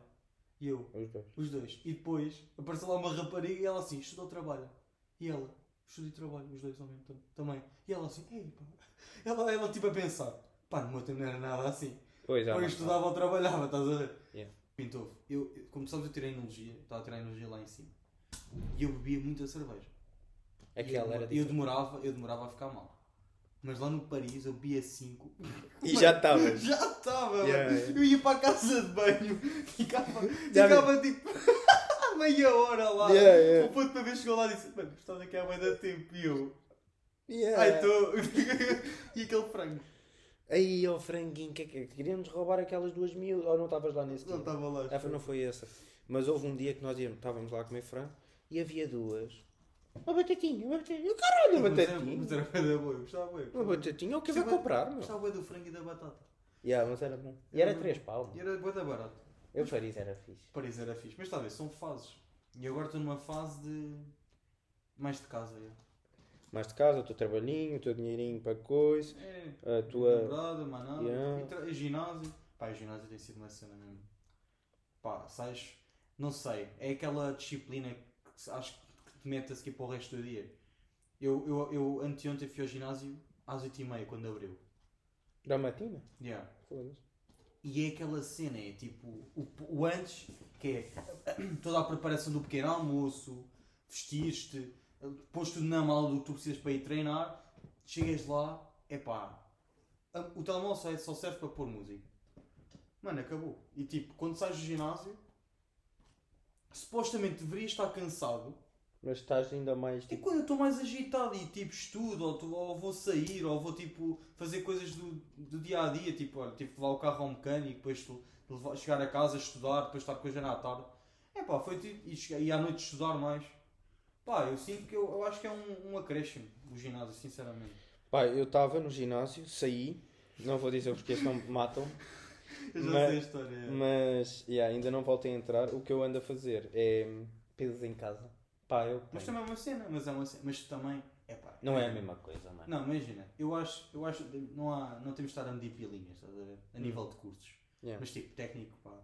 [SPEAKER 1] E eu,
[SPEAKER 2] Os dois.
[SPEAKER 1] os dois. E depois apareceu lá uma rapariga e ela assim: estuda ou trabalha? E ela, estuda e trabalho, os dois ao mesmo tempo também. E ela assim: ei, pá. Ela, ela tipo a pensar: pá, no meu tempo não era nada assim.
[SPEAKER 2] Pois, já
[SPEAKER 1] Ou eu estudava ou trabalhava, estás a ver?
[SPEAKER 2] Yeah.
[SPEAKER 1] Pintou. Eu, eu- como sabes, eu tirei energia, estava a tirar energia lá em cima. E eu bebia muita cerveja.
[SPEAKER 2] Aquela
[SPEAKER 1] eu,
[SPEAKER 2] era
[SPEAKER 1] eu demorava, eu demorava a ficar mal. Mas lá no Paris eu bebia 5.
[SPEAKER 2] E já estavas. <laughs>
[SPEAKER 1] Já estava,
[SPEAKER 2] Yeah, yeah.
[SPEAKER 1] Eu ia para a casa de banho, <laughs> ficava, ficava tipo <laughs> meia hora lá.
[SPEAKER 2] Yeah, yeah.
[SPEAKER 1] O ponto para ver chegou lá e disse: Mano, estás aqui há da tempo. E eu,
[SPEAKER 2] Yeah.
[SPEAKER 1] ai, estou. <laughs> e aquele frango.
[SPEAKER 2] Aí, ó franguinho, que é que queríamos roubar aquelas duas mil. Ou não estavas lá nesse
[SPEAKER 1] Não estava lá.
[SPEAKER 2] Ah, não foi essa. Mas houve um dia que nós íamos, estávamos lá a comer frango e havia duas. Uma batatinha, uma batatinha. Caralho, uma batatinha.
[SPEAKER 1] Mas era bem da boa, eu gostava bem.
[SPEAKER 2] Uma batatinha, o que vai
[SPEAKER 1] Gostava-
[SPEAKER 2] comprar, meu?
[SPEAKER 1] Gostava bem do frango e da batata.
[SPEAKER 2] Yeah, mas era bom. E
[SPEAKER 1] Era
[SPEAKER 2] era pau,
[SPEAKER 1] E era bué da barato.
[SPEAKER 2] Eu Paris era fixe.
[SPEAKER 1] Paris era fixe. Mas está a ver, são fases. E agora estou numa fase de. mais de casa. já.
[SPEAKER 2] Mais de casa, o teu trabalhinho, o teu dinheirinho para coisa.
[SPEAKER 1] É,
[SPEAKER 2] A tua-
[SPEAKER 1] namorada, mais nada.
[SPEAKER 2] Yeah.
[SPEAKER 1] Tra- ginásio. Pá, o ginásio tem sido uma cena mesmo. Pá, sais. Não sei. É aquela disciplina que acho que te mete a seguir para o resto do dia. Eu, eu, eu anteontem fui ao ginásio às 8h30 quando abriu.
[SPEAKER 2] Da matina?
[SPEAKER 1] Yeah.
[SPEAKER 2] Foda-se.
[SPEAKER 1] E é aquela cena, é tipo o, o antes, que é <coughs> toda a preparação do pequeno almoço, vestir-te, pões tudo na mala do que tu precisas para ir treinar, chegas lá, é pá, o telemóvel é- só serve para pôr música. Mano, acabou. E tipo, quando sais do ginásio, supostamente deverias estar cansado.
[SPEAKER 2] Mas estás ainda mais
[SPEAKER 1] E
[SPEAKER 2] tipo.
[SPEAKER 1] quando eu estou mais agitado e tipo estudo, ou, tu- ou vou sair, ou vou tipo fazer coisas do, do dia a dia, tipo, olha, que levar o carro ao mecânico, depois tu, levar- chegar a casa, estudar, depois estar com a Jana à tarde. É pá, foi tipo, e, chegar- e à noite estudar mais. Pá, eu sinto que eu, eu acho que é um, um acréscimo o ginásio, sinceramente.
[SPEAKER 2] Pá, eu estava no ginásio, saí. Não vou dizer porque senão me matam. <laughs>
[SPEAKER 1] Eu já
[SPEAKER 2] Mas-
[SPEAKER 1] sei a história. é.
[SPEAKER 2] Mas, yeah, ainda não voltei a entrar. O que eu ando a fazer é pesos em casa. Pá, eu.
[SPEAKER 1] Mas também é uma cena, mas é uma cena. Mas também, é pá.
[SPEAKER 2] Não é a mesma coisa, mano.
[SPEAKER 1] Não, imagina, eu acho, eu acho não, há, não temos de estar a medir pilinhas, estás a ver? A nível de cursos.
[SPEAKER 2] Yeah.
[SPEAKER 1] Mas tipo, técnico, pá.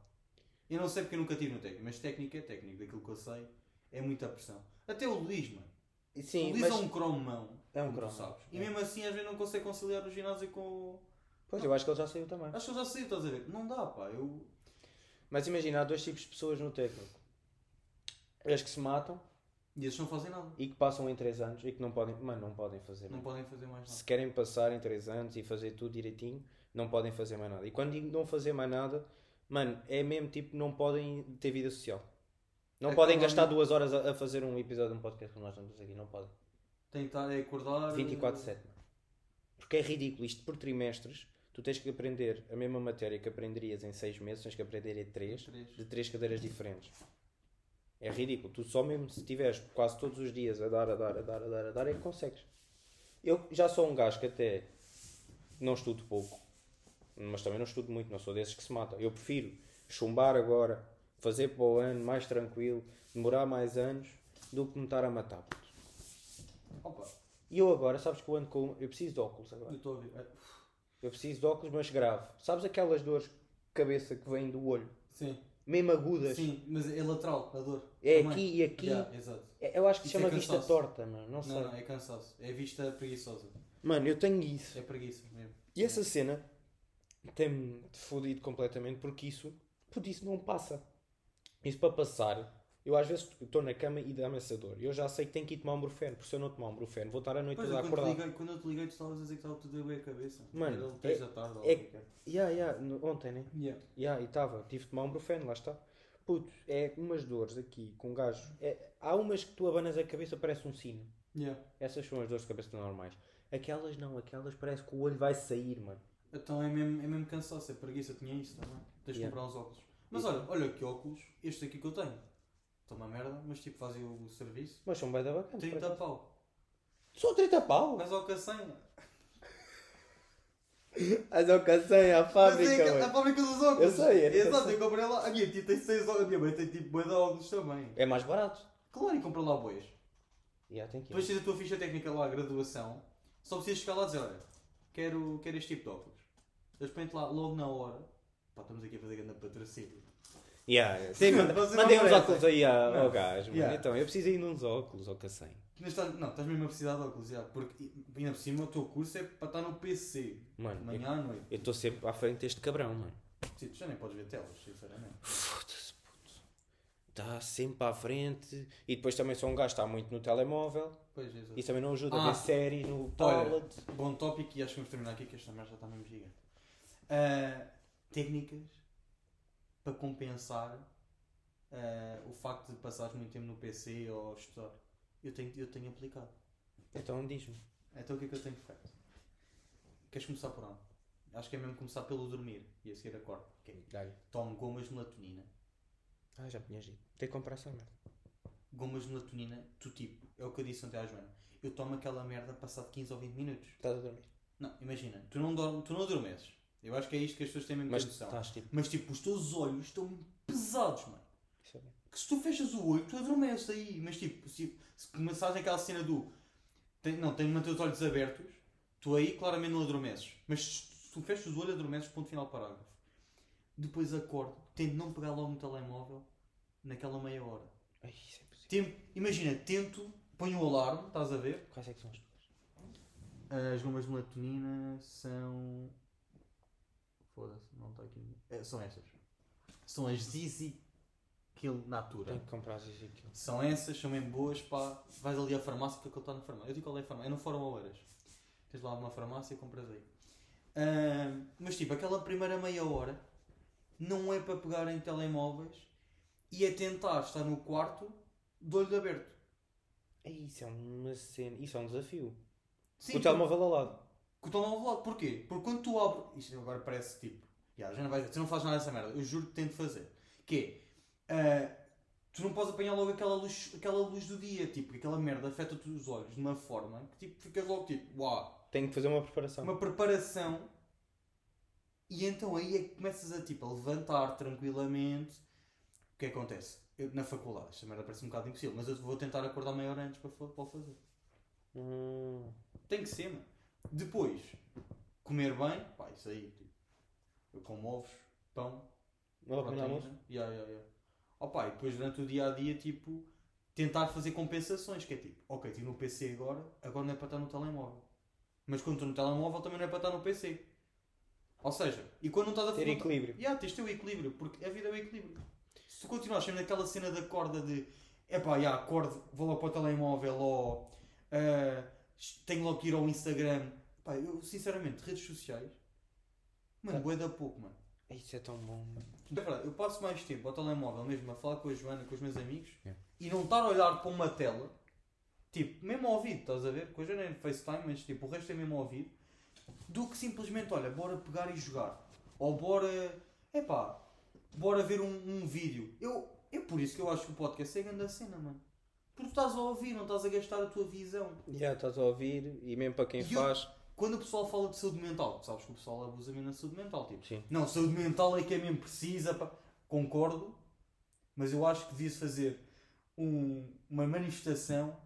[SPEAKER 1] Eu não sei porque eu nunca tive no técnico, mas técnico é técnico, daquilo que eu sei, é muita pressão. Até o Luís, mano.
[SPEAKER 2] E Sim,
[SPEAKER 1] o Luís
[SPEAKER 2] mas...
[SPEAKER 1] é um cromão.
[SPEAKER 2] É um cromo.
[SPEAKER 1] sabes. E
[SPEAKER 2] É.
[SPEAKER 1] mesmo assim, às vezes não consegue conciliar o ginásio com.
[SPEAKER 2] Pois, eu acho que ele já saiu também.
[SPEAKER 1] Acho que eu já sei, estás a ver? Não dá, pá. Eu.
[SPEAKER 2] Mas imagina, há dois tipos de pessoas no técnico. As que se matam
[SPEAKER 1] E eles não fazem nada.
[SPEAKER 2] e que passam em 3 anos e que não podem, mano, não podem fazer
[SPEAKER 1] Não
[SPEAKER 2] nada.
[SPEAKER 1] podem fazer mais nada.
[SPEAKER 2] Se querem passar em 3 anos e fazer tudo direitinho, não podem fazer mais nada. E quando digo não fazer mais nada, mano, é mesmo tipo, não podem ter vida social. Não
[SPEAKER 1] É
[SPEAKER 2] podem gastar duas horas a, a fazer um episódio de um podcast como nós estamos aqui, não podem.
[SPEAKER 1] Tem que estar a acordar.
[SPEAKER 2] 24-7, mano. Porque é ridículo isto por trimestres. Tu tens que aprender a mesma matéria que aprenderias em 6 meses, tens que aprender em 3,
[SPEAKER 1] Três.
[SPEAKER 2] de 3 cadeiras diferentes. É ridículo. Tu só mesmo se tiveres quase todos os dias a dar, a dar, a dar, a dar, a dar, é que consegues. Eu já sou um gajo que até não estudo pouco, mas também não estudo muito, não sou desses que se matam. Eu prefiro chumbar agora, fazer para o ano mais tranquilo, demorar mais anos, do que me estar a matar.
[SPEAKER 1] Opa,
[SPEAKER 2] E eu agora, sabes que eu ando com. Eu preciso de óculos agora.
[SPEAKER 1] eu estou a ver. É,
[SPEAKER 2] Eu preciso de óculos, mas grave. Sabes aquelas dores de cabeça que vêm do olho?
[SPEAKER 1] Sim.
[SPEAKER 2] Mesmo agudas?
[SPEAKER 1] Sim, mas é lateral, a dor.
[SPEAKER 2] É
[SPEAKER 1] Também.
[SPEAKER 2] aqui e aqui.
[SPEAKER 1] Yeah, exato.
[SPEAKER 2] É- Eu acho que se
[SPEAKER 1] é
[SPEAKER 2] chama vista
[SPEAKER 1] cansaço.
[SPEAKER 2] torta, mano. Não sei.
[SPEAKER 1] Não, não, é cansaço. É vista preguiçosa.
[SPEAKER 2] Mano, eu tenho isso.
[SPEAKER 1] É preguiça mesmo.
[SPEAKER 2] E essa cena tem-me fodido completamente porque isso, puto, isso não passa. Isso para passar, eu às vezes estou na cama e dá-me essa dor. Eu já sei que tenho que ir tomar um brufeno, porque se eu não tomar um brufeno, vou estar a noite
[SPEAKER 1] Pois,
[SPEAKER 2] toda
[SPEAKER 1] te
[SPEAKER 2] acordado.
[SPEAKER 1] liguei, quando eu te liguei, tu estavas a dizer que estava tudo bem a cabeça.
[SPEAKER 2] Mano,
[SPEAKER 1] Era 3
[SPEAKER 2] é-
[SPEAKER 1] da tarde
[SPEAKER 2] é-
[SPEAKER 1] é.
[SPEAKER 2] Yeah, yeah, ontem, né?
[SPEAKER 1] Yeah.
[SPEAKER 2] Yeah, e estava, tive de tomar um brufeno, lá está. Puto, é umas dores aqui com gajo. É, há umas que tu abanas a cabeça, parece um sino.
[SPEAKER 1] Yeah.
[SPEAKER 2] Essas são as dores de cabeça normais. Aquelas não, aquelas parece que o olho vai sair, mano.
[SPEAKER 1] Então é mesmo, é mesmo cansaço, é preguiça. Tinha isso também. Tens de
[SPEAKER 2] Yeah.
[SPEAKER 1] comprar uns óculos. Mas
[SPEAKER 2] Isso.
[SPEAKER 1] olha, olha que óculos, este aqui que eu tenho. Estou uma merda, mas tipo fazem o serviço.
[SPEAKER 2] Mas são bem da bacana.
[SPEAKER 1] 30 pau.
[SPEAKER 2] Só 30 pau?
[SPEAKER 1] Mas ao caçanha.
[SPEAKER 2] As ocasiões à
[SPEAKER 1] Mas
[SPEAKER 2] fábrica,
[SPEAKER 1] é a, a fábrica dos óculos.
[SPEAKER 2] Eu sei, é
[SPEAKER 1] Exato, eu comprei lá. A minha tia tem 6 óculos. A minha mãe tem tipo bué de óculos também.
[SPEAKER 2] É mais barato.
[SPEAKER 1] Claro, e compra lá boias.
[SPEAKER 2] Já tem que
[SPEAKER 1] Depois tens a tua ficha técnica lá, a graduação. Só precisas chegar lá e dizer: olha, quero, quero este tipo de óculos. Põem-te lá logo na hora. Pá, estamos aqui a fazer grande patrocínio.
[SPEAKER 2] Yeah, yeah. Sim, manda, mandei uns óculos aí
[SPEAKER 1] Não.
[SPEAKER 2] ao gajo.
[SPEAKER 1] Yeah.
[SPEAKER 2] Então, eu preciso ir uns óculos, ao cacém.
[SPEAKER 1] Não, estás mesmo a precisar de óculos, já, porque ainda por cima o teu curso é para estar no PC.
[SPEAKER 2] Mano,
[SPEAKER 1] manhã à noite.
[SPEAKER 2] eu estou sempre à frente deste cabrão, mano.
[SPEAKER 1] Sim, tu já nem podes ver telas, sinceramente.
[SPEAKER 2] Foda-se, puto. está sempre à frente. E depois também sou um gajo que está muito no telemóvel.
[SPEAKER 1] Pois.
[SPEAKER 2] Isso também não ajuda
[SPEAKER 1] Ah.
[SPEAKER 2] a ver séries no tablet.
[SPEAKER 1] Bom tópico e acho que vamos terminar aqui que esta merda já está mesmo gigante. Ah, técnicas para compensar ah, o facto de passares muito tempo no PC ou estudar. Eu tenho, eu tenho aplicado.
[SPEAKER 2] Então diz-me.
[SPEAKER 1] Então o que é que eu tenho feito? Queres começar por onde? Acho que é mesmo começar pelo dormir e a seguir acordo. Ok.
[SPEAKER 2] Dá-lhe.
[SPEAKER 1] Tomo gomas de melatonina.
[SPEAKER 2] Ah, já tinhas dito. Tem que comprar essa merda.
[SPEAKER 1] Gomas de melatonina, tu tipo, é o que eu disse ontem à Joana. Eu tomo aquela merda passado 15 ou 20 minutos.
[SPEAKER 2] Estás a dormir.
[SPEAKER 1] Não, imagina, tu não, dorme, tu não adormeces. Eu acho que é isto que as pessoas têm mesmo
[SPEAKER 2] Mas
[SPEAKER 1] noção.
[SPEAKER 2] estás tipo.
[SPEAKER 1] Mas tipo, os teus olhos estão pesados, mano.
[SPEAKER 2] É.
[SPEAKER 1] Que se tu fechas o olho, tu adormeces aí. Mas tipo, se, se começares aquela cena do. Tem, não, tenho de manter os olhos abertos, tu aí claramente não adormeces. Mas se tu fechas o olho, adormeces, ponto final parágrafo. Depois acordo, tento não pegar logo no telemóvel naquela meia hora.
[SPEAKER 2] Ai, isso é impossível.
[SPEAKER 1] Tento, imagina, tento, ponho o alarme, estás a ver?
[SPEAKER 2] Quais é que são as tuas?
[SPEAKER 1] As gomas de melatonina são. Foda-se, não está aqui. É, são estas. São as Zizi Kill Natura.
[SPEAKER 2] Tenho que comprar as aquilo.
[SPEAKER 1] São essas, são mesmo boas. Pá, vais ali à farmácia que aquilo está na farmácia. Eu digo qual é a farmácia. É no Fórum Oeiras. Tens lá uma farmácia e compras aí. Ahm, mas tipo, aquela primeira meia hora não é para pegar em telemóveis e é tentar estar no quarto de olho aberto.
[SPEAKER 2] Isso é uma cena. Isso é um desafio.
[SPEAKER 1] Sim,
[SPEAKER 2] o telemóvel ao lado.
[SPEAKER 1] Com o telemóvel ao lado. Porquê? Porque quando tu abres. Isto agora parece tipo. Já, já não vais, tu não fazes nada dessa merda. Eu juro que tento fazer. Que é. ah, tu não podes apanhar logo aquela luz, aquela luz do dia. Tipo, aquela merda afeta-te os olhos de uma forma que tipo, ficas logo tipo. Uau!
[SPEAKER 2] Tenho que fazer uma preparação.
[SPEAKER 1] Uma preparação. E então aí é que começas a tipo a levantar tranquilamente. O que acontece? Eu, na faculdade, esta merda parece um bocado impossível, mas eu vou tentar acordar meia hora antes para, para o fazer.
[SPEAKER 2] Hum.
[SPEAKER 1] Tem que ser, mano. Depois, comer bem, pá, isso aí, tipo, eu como ovos, pão, proteína.
[SPEAKER 2] almoço?
[SPEAKER 1] Yeah, yeah. Opa, e depois durante o dia a dia, tipo, tentar fazer compensações, que é tipo, ok, estive no PC agora, agora não é para estar no telemóvel. Mas quando estou no telemóvel também não é para estar no PC. Ou seja, e quando não estás a
[SPEAKER 2] Ter equilíbrio.
[SPEAKER 1] Yeah, tens o equilíbrio, porque a vida é o equilíbrio. Se tu continuas sempre naquela cena da corda de epá, yeah, acordo, vou logo para o telemóvel ou ah, tenho logo que ir ao Instagram. Pá, eu sinceramente, redes sociais, mano,
[SPEAKER 2] Tá.
[SPEAKER 1] da pouco, mano.
[SPEAKER 2] Ai, Isso é tão bom.
[SPEAKER 1] É verdade, eu passo mais tempo ao telemóvel mesmo a falar com a Joana, com os meus amigos
[SPEAKER 2] É.
[SPEAKER 1] e não estar a olhar para uma tela, tipo, mesmo ao ouvido, estás a ver? Com a Joana é FaceTime, mas tipo, o resto é mesmo ao ouvido, do que simplesmente, olha, bora pegar e jogar. Ou bora, epá, bora ver um, um vídeo. Eu, é por isso que eu acho que o podcast é grande a cena, mano. Porque tu estás a ouvir, não estás a gastar a tua visão.
[SPEAKER 2] Já estás a ouvir e mesmo para quem
[SPEAKER 1] E eu-
[SPEAKER 2] faz.
[SPEAKER 1] Quando o pessoal fala de saúde mental, sabes que o pessoal abusa mesmo na saúde mental, tipo,
[SPEAKER 2] Sim.
[SPEAKER 1] não, saúde mental é que é mesmo precisa, pá. concordo, mas eu acho que devia-se fazer um- uma manifestação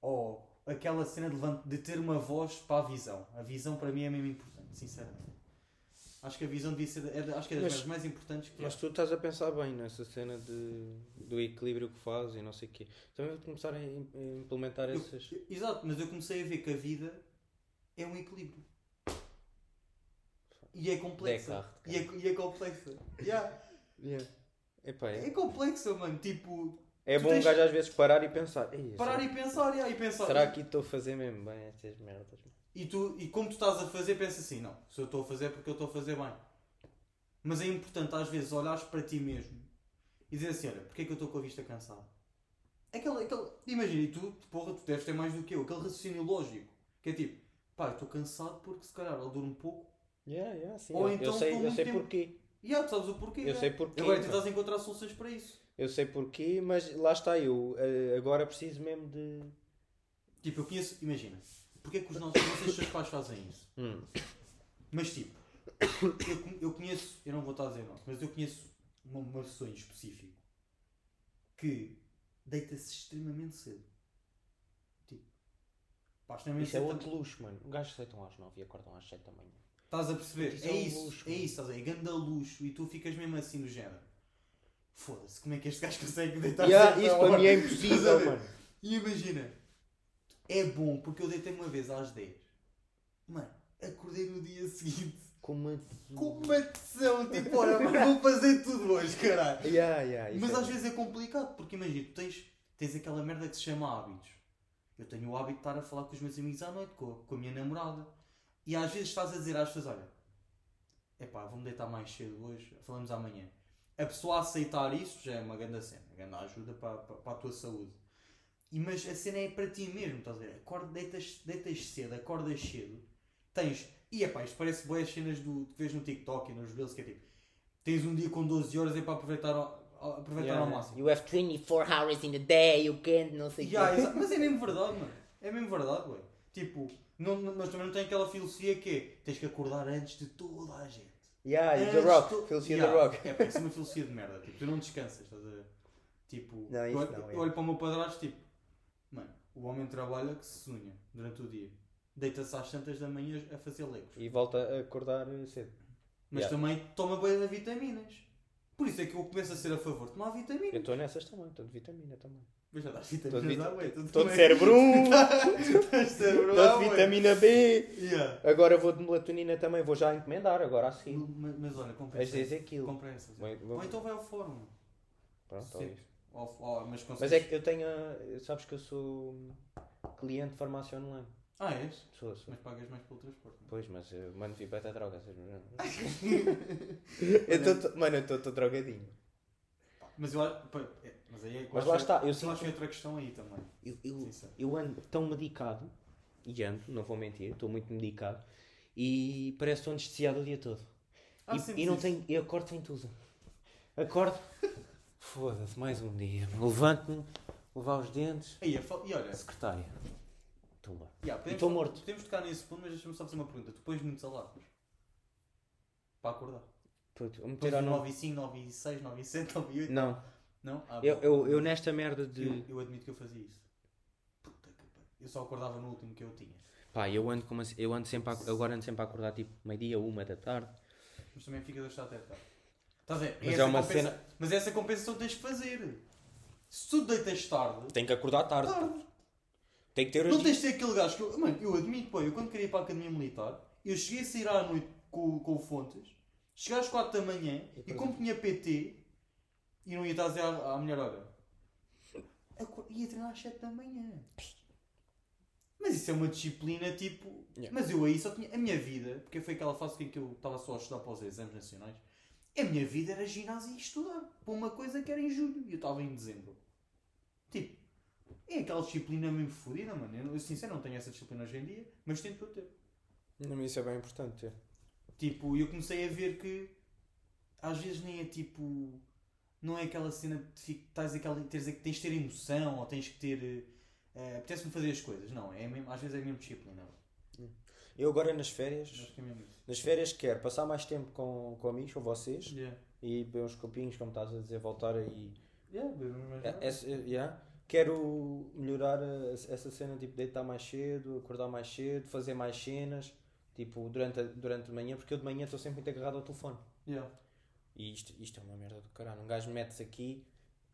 [SPEAKER 1] ou aquela cena de, de ter uma voz para a visão. A visão para mim é mesmo importante, sinceramente. Acho que a visão devia ser, é, acho que é das
[SPEAKER 2] Mas-
[SPEAKER 1] mais importantes que.
[SPEAKER 2] Mas tu estás a pensar bem nessa cena de, do equilíbrio que faz e não sei o quê. Também vou começar a im- a implementar
[SPEAKER 1] Eu-
[SPEAKER 2] essas.
[SPEAKER 1] exato, mas eu comecei a ver que a vida é um equilíbrio. E é complexa. E é, e é complexa. Yeah.
[SPEAKER 2] Yeah. Epá, é,
[SPEAKER 1] É complexa, mano. Tipo,
[SPEAKER 2] é bom um
[SPEAKER 1] tens-
[SPEAKER 2] gajo às vezes parar e pensar. "Ei,
[SPEAKER 1] parar
[SPEAKER 2] será,
[SPEAKER 1] e pensar, yeah, e pensar.
[SPEAKER 2] será que estou a fazer mesmo bem estas merdas?
[SPEAKER 1] E, tu, e como tu estás a fazer, pensa assim: não, se eu estou a fazer é porque eu estou a fazer bem. Mas é importante às vezes olhares para ti mesmo e dizer assim: olha, porque é que eu estou com a vista cansada? Aquela, aquela, imagina, e tu, porra, tu deves ter mais do que eu, aquele raciocínio lógico, que é tipo, pá, estou cansado porque se calhar eu durmo pouco.
[SPEAKER 2] Yeah, yeah, sim.
[SPEAKER 1] Ou
[SPEAKER 2] eu,
[SPEAKER 1] então
[SPEAKER 2] eu sei, eu sei
[SPEAKER 1] tempo-
[SPEAKER 2] porquê.
[SPEAKER 1] E ah, tu sabes o porquê.
[SPEAKER 2] Eu
[SPEAKER 1] yeah.
[SPEAKER 2] sei porquê.
[SPEAKER 1] Agora tentas encontrar soluções para isso.
[SPEAKER 2] Eu sei porquê, mas lá está eu. eh, Agora preciso mesmo de.
[SPEAKER 1] Tipo, eu conheço, imagina, porque é que os nossos, não sei se os teus pais fazem isso.
[SPEAKER 2] Hum.
[SPEAKER 1] Mas tipo, eu, eu conheço, eu não vou estar a dizer não, mas eu conheço uma, uma pessoa em específico que deita-se extremamente cedo. Tipo, pá, extremamente
[SPEAKER 2] Isso é
[SPEAKER 1] cedo.
[SPEAKER 2] outro luxo, mano. Os gajos aceitam às 9 e acordam às 7 da manhã.
[SPEAKER 1] Estás a perceber?
[SPEAKER 2] Isso
[SPEAKER 1] É
[SPEAKER 2] é um
[SPEAKER 1] isso,
[SPEAKER 2] luxo,
[SPEAKER 1] é
[SPEAKER 2] mano.
[SPEAKER 1] isso, estás a ver? Ganda luxo e tu ficas mesmo assim do género. Foda-se, como é que este gajo <laughs> consegue deitar
[SPEAKER 2] Yeah,
[SPEAKER 1] cedo
[SPEAKER 2] isso para mim é impossível, mano.
[SPEAKER 1] E imagina, é bom porque eu deitei uma vez às 10. Mano, acordei no dia seguinte
[SPEAKER 2] com uma.
[SPEAKER 1] Com uma decisão, tipo, olha, mas vou fazer tudo hoje, caralho. <laughs>
[SPEAKER 2] Yeah, yeah,
[SPEAKER 1] Mas
[SPEAKER 2] é-
[SPEAKER 1] às vezes é complicado, porque imagina, tu tens, tens aquela merda que se chama hábitos. Eu tenho o hábito de estar a falar com os meus amigos à noite, com, a- com a minha namorada. E às vezes estás a dizer às pessoas, olha, epá, vou-me deitar mais cedo hoje, falamos amanhã. A pessoa a aceitar isso já é uma grande cena, uma grande ajuda para, para, para a tua saúde. E, mas a cena é para ti mesmo, estás a ver? Acorda, deitas, deitas cedo, acordas cedo, tens. E epá, isto parece boas cenas do, que vês no TikTok e nos Reels, que é tipo, tens um dia com 12 horas é para aproveitar aproveitar
[SPEAKER 2] Yeah,
[SPEAKER 1] ao máximo.
[SPEAKER 2] You have 24 hours in the day, you can't, não sei o
[SPEAKER 1] Yeah,
[SPEAKER 2] quê.
[SPEAKER 1] mas é mesmo verdade, mano. É mesmo verdade, ué. Tipo, não, não- mas também não tem aquela filosofia que é tens que acordar antes de toda a gente.
[SPEAKER 2] Yeah, e The
[SPEAKER 1] Antes
[SPEAKER 2] Rock,
[SPEAKER 1] to-
[SPEAKER 2] filosofia
[SPEAKER 1] Yeah,
[SPEAKER 2] The Rock.
[SPEAKER 1] É, isso é uma filosofia de merda. Tipo, tu não descansas, estás a ver? Tipo,
[SPEAKER 2] Não,
[SPEAKER 1] eu,
[SPEAKER 2] não,
[SPEAKER 1] eu olho para o meu padrasto, tipo, mano, o homem trabalha que se sonha durante o dia. Deita-se às tantas da manhã a fazer legos.
[SPEAKER 2] E volta a acordar cedo.
[SPEAKER 1] Mas
[SPEAKER 2] Yeah.
[SPEAKER 1] também toma bem de vitaminas. Por isso é que eu começo a ser a favor de tomar
[SPEAKER 2] Eu
[SPEAKER 1] vitaminas.
[SPEAKER 2] estou nessas também, estou de vitamina também.
[SPEAKER 1] Mas já dás
[SPEAKER 2] Estou de,
[SPEAKER 1] vitaminas
[SPEAKER 2] vita-
[SPEAKER 1] à tu
[SPEAKER 2] estou de cérebro <laughs> 1,
[SPEAKER 1] Estás cérebro
[SPEAKER 2] estou de vitamina B. Agora vou de melatonina também, vou já encomendar agora assim.
[SPEAKER 1] Mas, mas olha, compra
[SPEAKER 2] Vais
[SPEAKER 1] essas.
[SPEAKER 2] dizer aquilo.
[SPEAKER 1] Compra Ou então vai ao fórum.
[SPEAKER 2] Pronto,
[SPEAKER 1] Sim. Ou, ou, mas,
[SPEAKER 2] Mas
[SPEAKER 1] consegues-
[SPEAKER 2] é que eu tenho. Sabes que eu sou cliente de farmácia online.
[SPEAKER 1] Ah, és?
[SPEAKER 2] Sou, sou.
[SPEAKER 1] Mas pagas mais pelo transporte. não é?
[SPEAKER 2] Pois, mas eu mando vir para a droga. vocês não- <laughs> eu tô, mano, eu estou drogadinho.
[SPEAKER 1] Mas eu é, Mas aí é
[SPEAKER 2] Mas lá está, eu
[SPEAKER 1] eu
[SPEAKER 2] sinto-
[SPEAKER 1] acho que é outra questão aí também.
[SPEAKER 2] Eu, eu, eu ando tão medicado, e ando, não vou mentir, estou muito medicado, e parece que estou anestesiado o dia todo.
[SPEAKER 1] Ah,
[SPEAKER 2] e, e não
[SPEAKER 1] isso?
[SPEAKER 2] tenho, eu acordo sem tudo. Acordo, foda-se, mais um dia. Levanto-me, levar os dentes,
[SPEAKER 1] Aí, a e olha,
[SPEAKER 2] secretária. Tumba.
[SPEAKER 1] yeah, podemos,
[SPEAKER 2] estou morto.
[SPEAKER 1] podemos tocar nesse ponto, mas deixa-me só fazer uma pergunta. Tu pões muitos alarmes para acordar?
[SPEAKER 2] Puto, vou
[SPEAKER 1] Pões
[SPEAKER 2] meter ao nome.
[SPEAKER 1] 9 e 5, 9 e 6, 9 e 7, 9 e 8?
[SPEAKER 2] Não,
[SPEAKER 1] Não? Ah,
[SPEAKER 2] eu, eu, eu nesta merda de.
[SPEAKER 1] Eu, eu admito que eu fazia isso. Puta que pariu. Eu só acordava no último que eu tinha.
[SPEAKER 2] Pá, eu ando, como assim, eu ando sempre a, agora ando sempre a acordar tipo meio-dia, uma da tarde.
[SPEAKER 1] Mas também fica deixar até tarde. Estás a ver?
[SPEAKER 2] Mas
[SPEAKER 1] Essa
[SPEAKER 2] é uma
[SPEAKER 1] compensa- Mas essa compensação tens que fazer. Se tu deitas tarde,
[SPEAKER 2] Tenho que acordar tarde.
[SPEAKER 1] tarde.
[SPEAKER 2] Tem que ter
[SPEAKER 1] Não tens de ser aquele gajo que eu. Mano, eu admito, pô, eu quando queria ir para a academia militar, eu cheguei a sair à noite com, com o Fontes, cheguei às 4 da manhã
[SPEAKER 2] E
[SPEAKER 1] e, como tinha PT e não ia estar a dizer à, à olha, aco- ia treinar às 7 da manhã. Mas isso é uma disciplina tipo.
[SPEAKER 2] Yeah.
[SPEAKER 1] Mas eu aí só tinha. A minha vida, porque foi aquela fase em que eu estava só a estudar para os exames nacionais, a minha vida era ginásio e estudar. Para uma coisa que era em julho e eu estava em dezembro. Tipo, é aquela disciplina mesmo fodida, mano. Eu, eu sincero não tenho essa disciplina hoje em dia, mas tento ter.
[SPEAKER 2] Não, isso é bem importante ter.
[SPEAKER 1] Tipo, eu comecei a ver que às vezes nem é tipo. Não é aquela cena de estás aquela, tens de ter emoção ou tens que ter. Uh, Apetece-me fazer as coisas. Não, é mesmo, às vezes é mesmo disciplina.
[SPEAKER 2] Eu agora nas férias,
[SPEAKER 1] é
[SPEAKER 2] nas férias quero passar mais tempo com, com amigos, com vocês,
[SPEAKER 1] Yeah.
[SPEAKER 2] e beber uns copinhos, como estás a dizer, voltar aí.
[SPEAKER 1] Yeah,
[SPEAKER 2] É- essa- yeah. Quero melhorar a- essa cena, tipo, deitar mais cedo, acordar mais cedo, fazer mais cenas, tipo, durante a, durante a manhã, porque eu de manhã estou sempre muito agarrado ao telefone.
[SPEAKER 1] Yeah.
[SPEAKER 2] E isto, isto é uma merda do caralho. Um gajo mete-se aqui,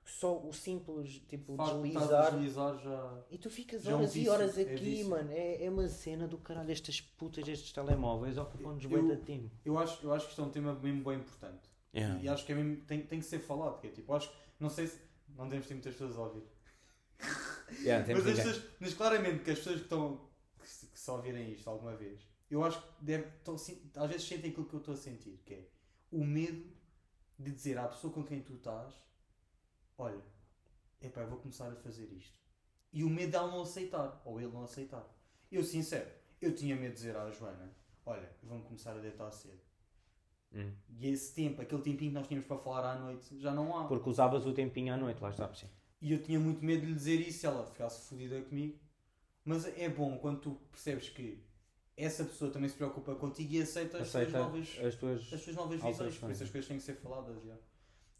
[SPEAKER 2] só o simples, tipo,
[SPEAKER 1] a
[SPEAKER 2] deslizar.
[SPEAKER 1] deslizar já.
[SPEAKER 2] E tu ficas
[SPEAKER 1] é um
[SPEAKER 2] horas e horas
[SPEAKER 1] é
[SPEAKER 2] aqui,
[SPEAKER 1] vício.
[SPEAKER 2] mano. É, é uma cena do caralho. Estas putas, estes telemóveis ocupam-nos bem da tempo.
[SPEAKER 1] Eu acho, eu acho que isto é um tema mesmo bem importante. E acho que é mesmo, tem, tem que ser falado. Que é tipo, acho não sei se. Não devemos ter muitas pessoas a ouvir. <laughs>
[SPEAKER 2] Yeah,
[SPEAKER 1] Mas, as
[SPEAKER 2] ninguém.
[SPEAKER 1] pessoas, mas claramente que as pessoas que estão. que, se- que só ouvirem isto alguma vez, eu acho que deve, estão, sim- às vezes sentem aquilo que eu estou a sentir, que é o medo de dizer à pessoa com quem tu estás: Olha, epá, eu vou começar a fazer isto. E o medo dela não aceitar, ou ele não aceitar. Eu, sincero, eu tinha medo de dizer à Joana: Olha, vamos começar a deitar cedo.
[SPEAKER 2] Hum.
[SPEAKER 1] E esse tempo, aquele tempinho que nós tínhamos para falar à noite, já não há.
[SPEAKER 2] Porque usavas o tempinho à noite, lá está, sim.
[SPEAKER 1] E eu tinha muito medo de lhe dizer isso se ela ficasse fodida comigo. Mas é bom quando tu percebes que essa pessoa também se preocupa contigo e aceita, as
[SPEAKER 2] Aceita
[SPEAKER 1] tuas novas,
[SPEAKER 2] as tuas.
[SPEAKER 1] as tuas novas visões. Por isso as coisas têm que ser faladas. já.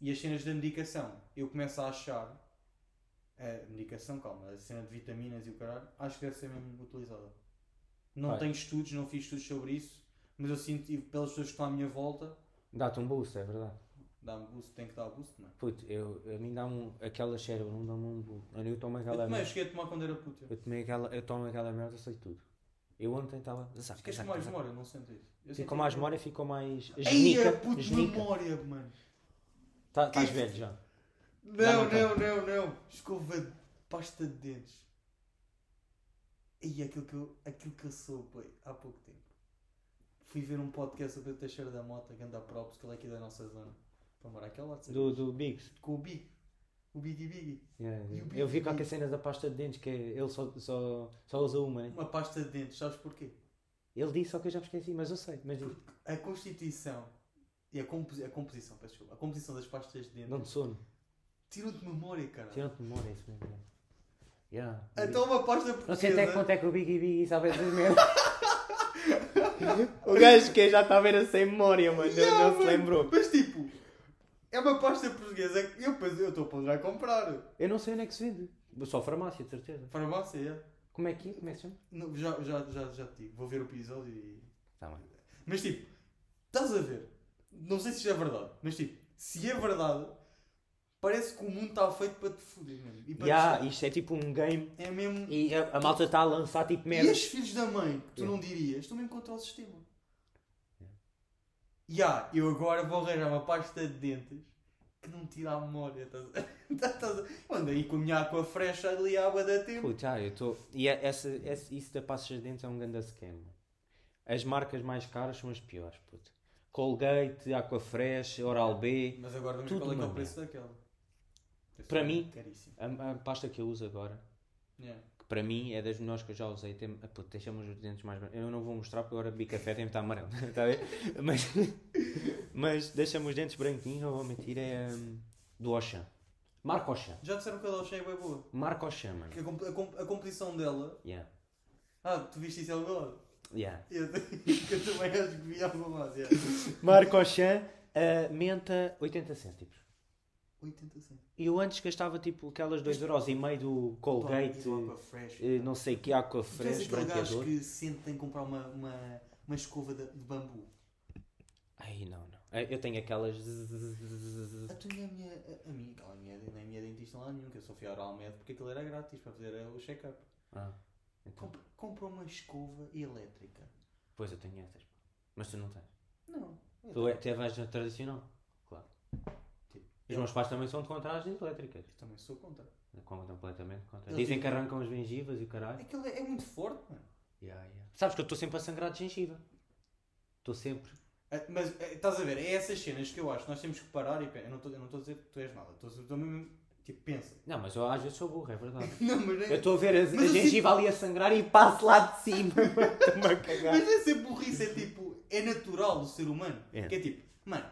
[SPEAKER 1] E as cenas da medicação, eu começo a achar. A medicação, calma, a cena de vitaminas e o caralho, acho que deve ser mesmo utilizada. Não
[SPEAKER 2] Vai.
[SPEAKER 1] tenho estudos, não fiz estudos sobre isso, mas eu sinto e pelas pessoas que estão à minha volta,
[SPEAKER 2] Dá-te um boost, é verdade.
[SPEAKER 1] dá-me boost, tem que dar boost, não é?
[SPEAKER 2] Puto, eu, a mim dá-me aquela cérebro, não dá-me um boost. Eu tomo
[SPEAKER 1] Eu
[SPEAKER 2] aquela
[SPEAKER 1] também
[SPEAKER 2] merda.
[SPEAKER 1] cheguei a tomar quando era puto.
[SPEAKER 2] Eu, tomei aquela, eu tomo aquela merda, sei tudo. Eu ontem estava.
[SPEAKER 1] Ficas com mais memória, não sentes isso? Eu
[SPEAKER 2] Ficou
[SPEAKER 1] senti
[SPEAKER 2] mais
[SPEAKER 1] que-
[SPEAKER 2] memória, ficou mais.
[SPEAKER 1] Ei,
[SPEAKER 2] Genica.
[SPEAKER 1] é puto
[SPEAKER 2] genica.
[SPEAKER 1] memória, mano.
[SPEAKER 2] Tá- Estás velho já.
[SPEAKER 1] Não,
[SPEAKER 2] não
[SPEAKER 1] não, não. Escova de pasta de dentes. E aquilo que eu, aquilo que eu sou, pai, há pouco tempo. Fui ver um podcast sobre o Teixeira da Mota, que anda props, que ele é aqui da nossa zona. Para morar aquele lado,
[SPEAKER 2] Do, do Biggs.
[SPEAKER 1] Com o Big. O Biggie Biggie.
[SPEAKER 2] Yeah,
[SPEAKER 1] o
[SPEAKER 2] yeah.
[SPEAKER 1] Big
[SPEAKER 2] Eu vi
[SPEAKER 1] Big?
[SPEAKER 2] qualquer cena da pasta de dentes que é- ele só, só, só usa uma, né?
[SPEAKER 1] Uma pasta de dentes, sabes porquê?
[SPEAKER 2] Ele disse, só que eu já me esqueci, mas eu sei. Mas.
[SPEAKER 1] A constituição e a, composi a composição, peço desculpa, a composição das pastas de dentes
[SPEAKER 2] Não de sono.
[SPEAKER 1] tiram-te memória, cara.
[SPEAKER 2] Tirando de memória, é isso mesmo. yeah.
[SPEAKER 1] Então uma pasta
[SPEAKER 2] Não sei
[SPEAKER 1] portuguesa.
[SPEAKER 2] até que ponto é que o Biggie Biggie sabe essas merdas. <laughs> o gajo que já está a ver a sem memória, mano. Não-
[SPEAKER 1] Yeah,
[SPEAKER 2] não se
[SPEAKER 1] mano.
[SPEAKER 2] lembrou.
[SPEAKER 1] Mas tipo, é uma pasta portuguesa que eu estou a ponderar comprar.
[SPEAKER 2] Eu não sei onde é que se vende. Só farmácia, de certeza.
[SPEAKER 1] Farmácia, é.
[SPEAKER 2] Como é que é? Como é que se chama?
[SPEAKER 1] Não, já, já, já, já te digo. Vou ver o episódio e.
[SPEAKER 2] Tá bem.
[SPEAKER 1] Mas tipo, estás a ver? Não sei se isto é verdade, mas tipo, se é verdade, parece que o mundo está feito para te foder mesmo. E para
[SPEAKER 2] Yeah,
[SPEAKER 1] te
[SPEAKER 2] isto é tipo um game
[SPEAKER 1] É mesmo.
[SPEAKER 2] e a, a malta está a lançar tipo
[SPEAKER 1] E
[SPEAKER 2] merda.
[SPEAKER 1] estes filhos da mãe, que tu
[SPEAKER 2] Yeah.
[SPEAKER 1] não dirias, estão mesmo contra o sistema. Ya, eu agora vou arranjar uma pasta de dentes que não tira a memória. Estás a... <laughs> estás a... Eu ando aí com a minha aqua fresh ali à água da tempo.
[SPEAKER 2] Puta, ah, eu estou. E é- essa, essa- isso da pastas de dentes é um grande scam. mano. As marcas mais caras são as piores, puto. Colgate, Aquafresh, Oral B.
[SPEAKER 1] Mas agora vamos
[SPEAKER 2] Tudo
[SPEAKER 1] qual é, que é o preço daquela. Deve
[SPEAKER 2] Para
[SPEAKER 1] ser
[SPEAKER 2] mim-. A, a pasta que eu uso agora,
[SPEAKER 1] Yeah.
[SPEAKER 2] que para mim é das melhores que eu já usei, tem, ah, deixa-me os dentes mais brancos. Eu não vou mostrar porque agora bebi café tem que estar amarelo. Está <laughs> a ver? Mas, <laughs> mas deixa-me os dentes branquinhos, não vou mentir, é hum, do Auchan. Marco Auchan.
[SPEAKER 1] Já disseram que a é bem boa.
[SPEAKER 2] Marco Auchan, mano.
[SPEAKER 1] A, comp- a, comp- a composição dela.
[SPEAKER 2] Yeah.
[SPEAKER 1] Ah, tu viste isso lado?
[SPEAKER 2] Yeah. <laughs>
[SPEAKER 1] Eu, também acho que vi algum lado. Yeah.
[SPEAKER 2] Marco Auchan, uh, menta 80 cêntimos.
[SPEAKER 1] 80 centos.
[SPEAKER 2] E eu antes gastava tipo aquelas 2 euros e meio do Colgate,
[SPEAKER 1] Pá, Fresh.
[SPEAKER 2] eh, não sei que, Aqua
[SPEAKER 1] Tu és
[SPEAKER 2] Fresh, branqueador.
[SPEAKER 1] que sente que tem que comprar uma, uma, uma escova de, de bambu.
[SPEAKER 2] Ai não, não. Eh, Eu tenho aquelas.
[SPEAKER 1] A tua e a minha, a, a minha, aquela minha, nem a minha dentista lá nenhum, que eu só fui ao Almed porque aquilo era grátis para fazer o check-up.
[SPEAKER 2] Ah, então.
[SPEAKER 1] Compra, compra uma escova elétrica.
[SPEAKER 2] Pois eu tenho essas. Mas tu não tens.
[SPEAKER 1] Não.
[SPEAKER 2] Tu, é, tu és na tradicional. Claro.
[SPEAKER 1] Tipo,
[SPEAKER 2] Os meus pais também são de contra as elétricas.
[SPEAKER 1] Eu também sou contra.
[SPEAKER 2] Completamente contra.
[SPEAKER 1] Eles
[SPEAKER 2] Dizem que
[SPEAKER 1] dizem-
[SPEAKER 2] arrancam as gengivas e o caralho.
[SPEAKER 1] Aquilo é, é muito forte, mano.
[SPEAKER 2] Sabes que eu estou sempre a sangrar de gengiva. Estou sempre.
[SPEAKER 1] Ah, Mas eh, estás a ver, é essas cenas que eu acho que nós temos que parar e. pe- Eu não estou eu não estou a dizer que tu és nada. Estou a dizer- estou mesmo. Tipo, pensa.
[SPEAKER 2] Não, mas eu às vezes sou burro, é verdade. <laughs>
[SPEAKER 1] Não, mas
[SPEAKER 2] Eu
[SPEAKER 1] é,
[SPEAKER 2] estou a ver a, a
[SPEAKER 1] eu
[SPEAKER 2] gengiva ali a sangrar e passo lá de cima. <laughs>
[SPEAKER 1] Mas ser burrice, é tipo. É natural do ser humano.
[SPEAKER 2] É.
[SPEAKER 1] Que é tipo, mano,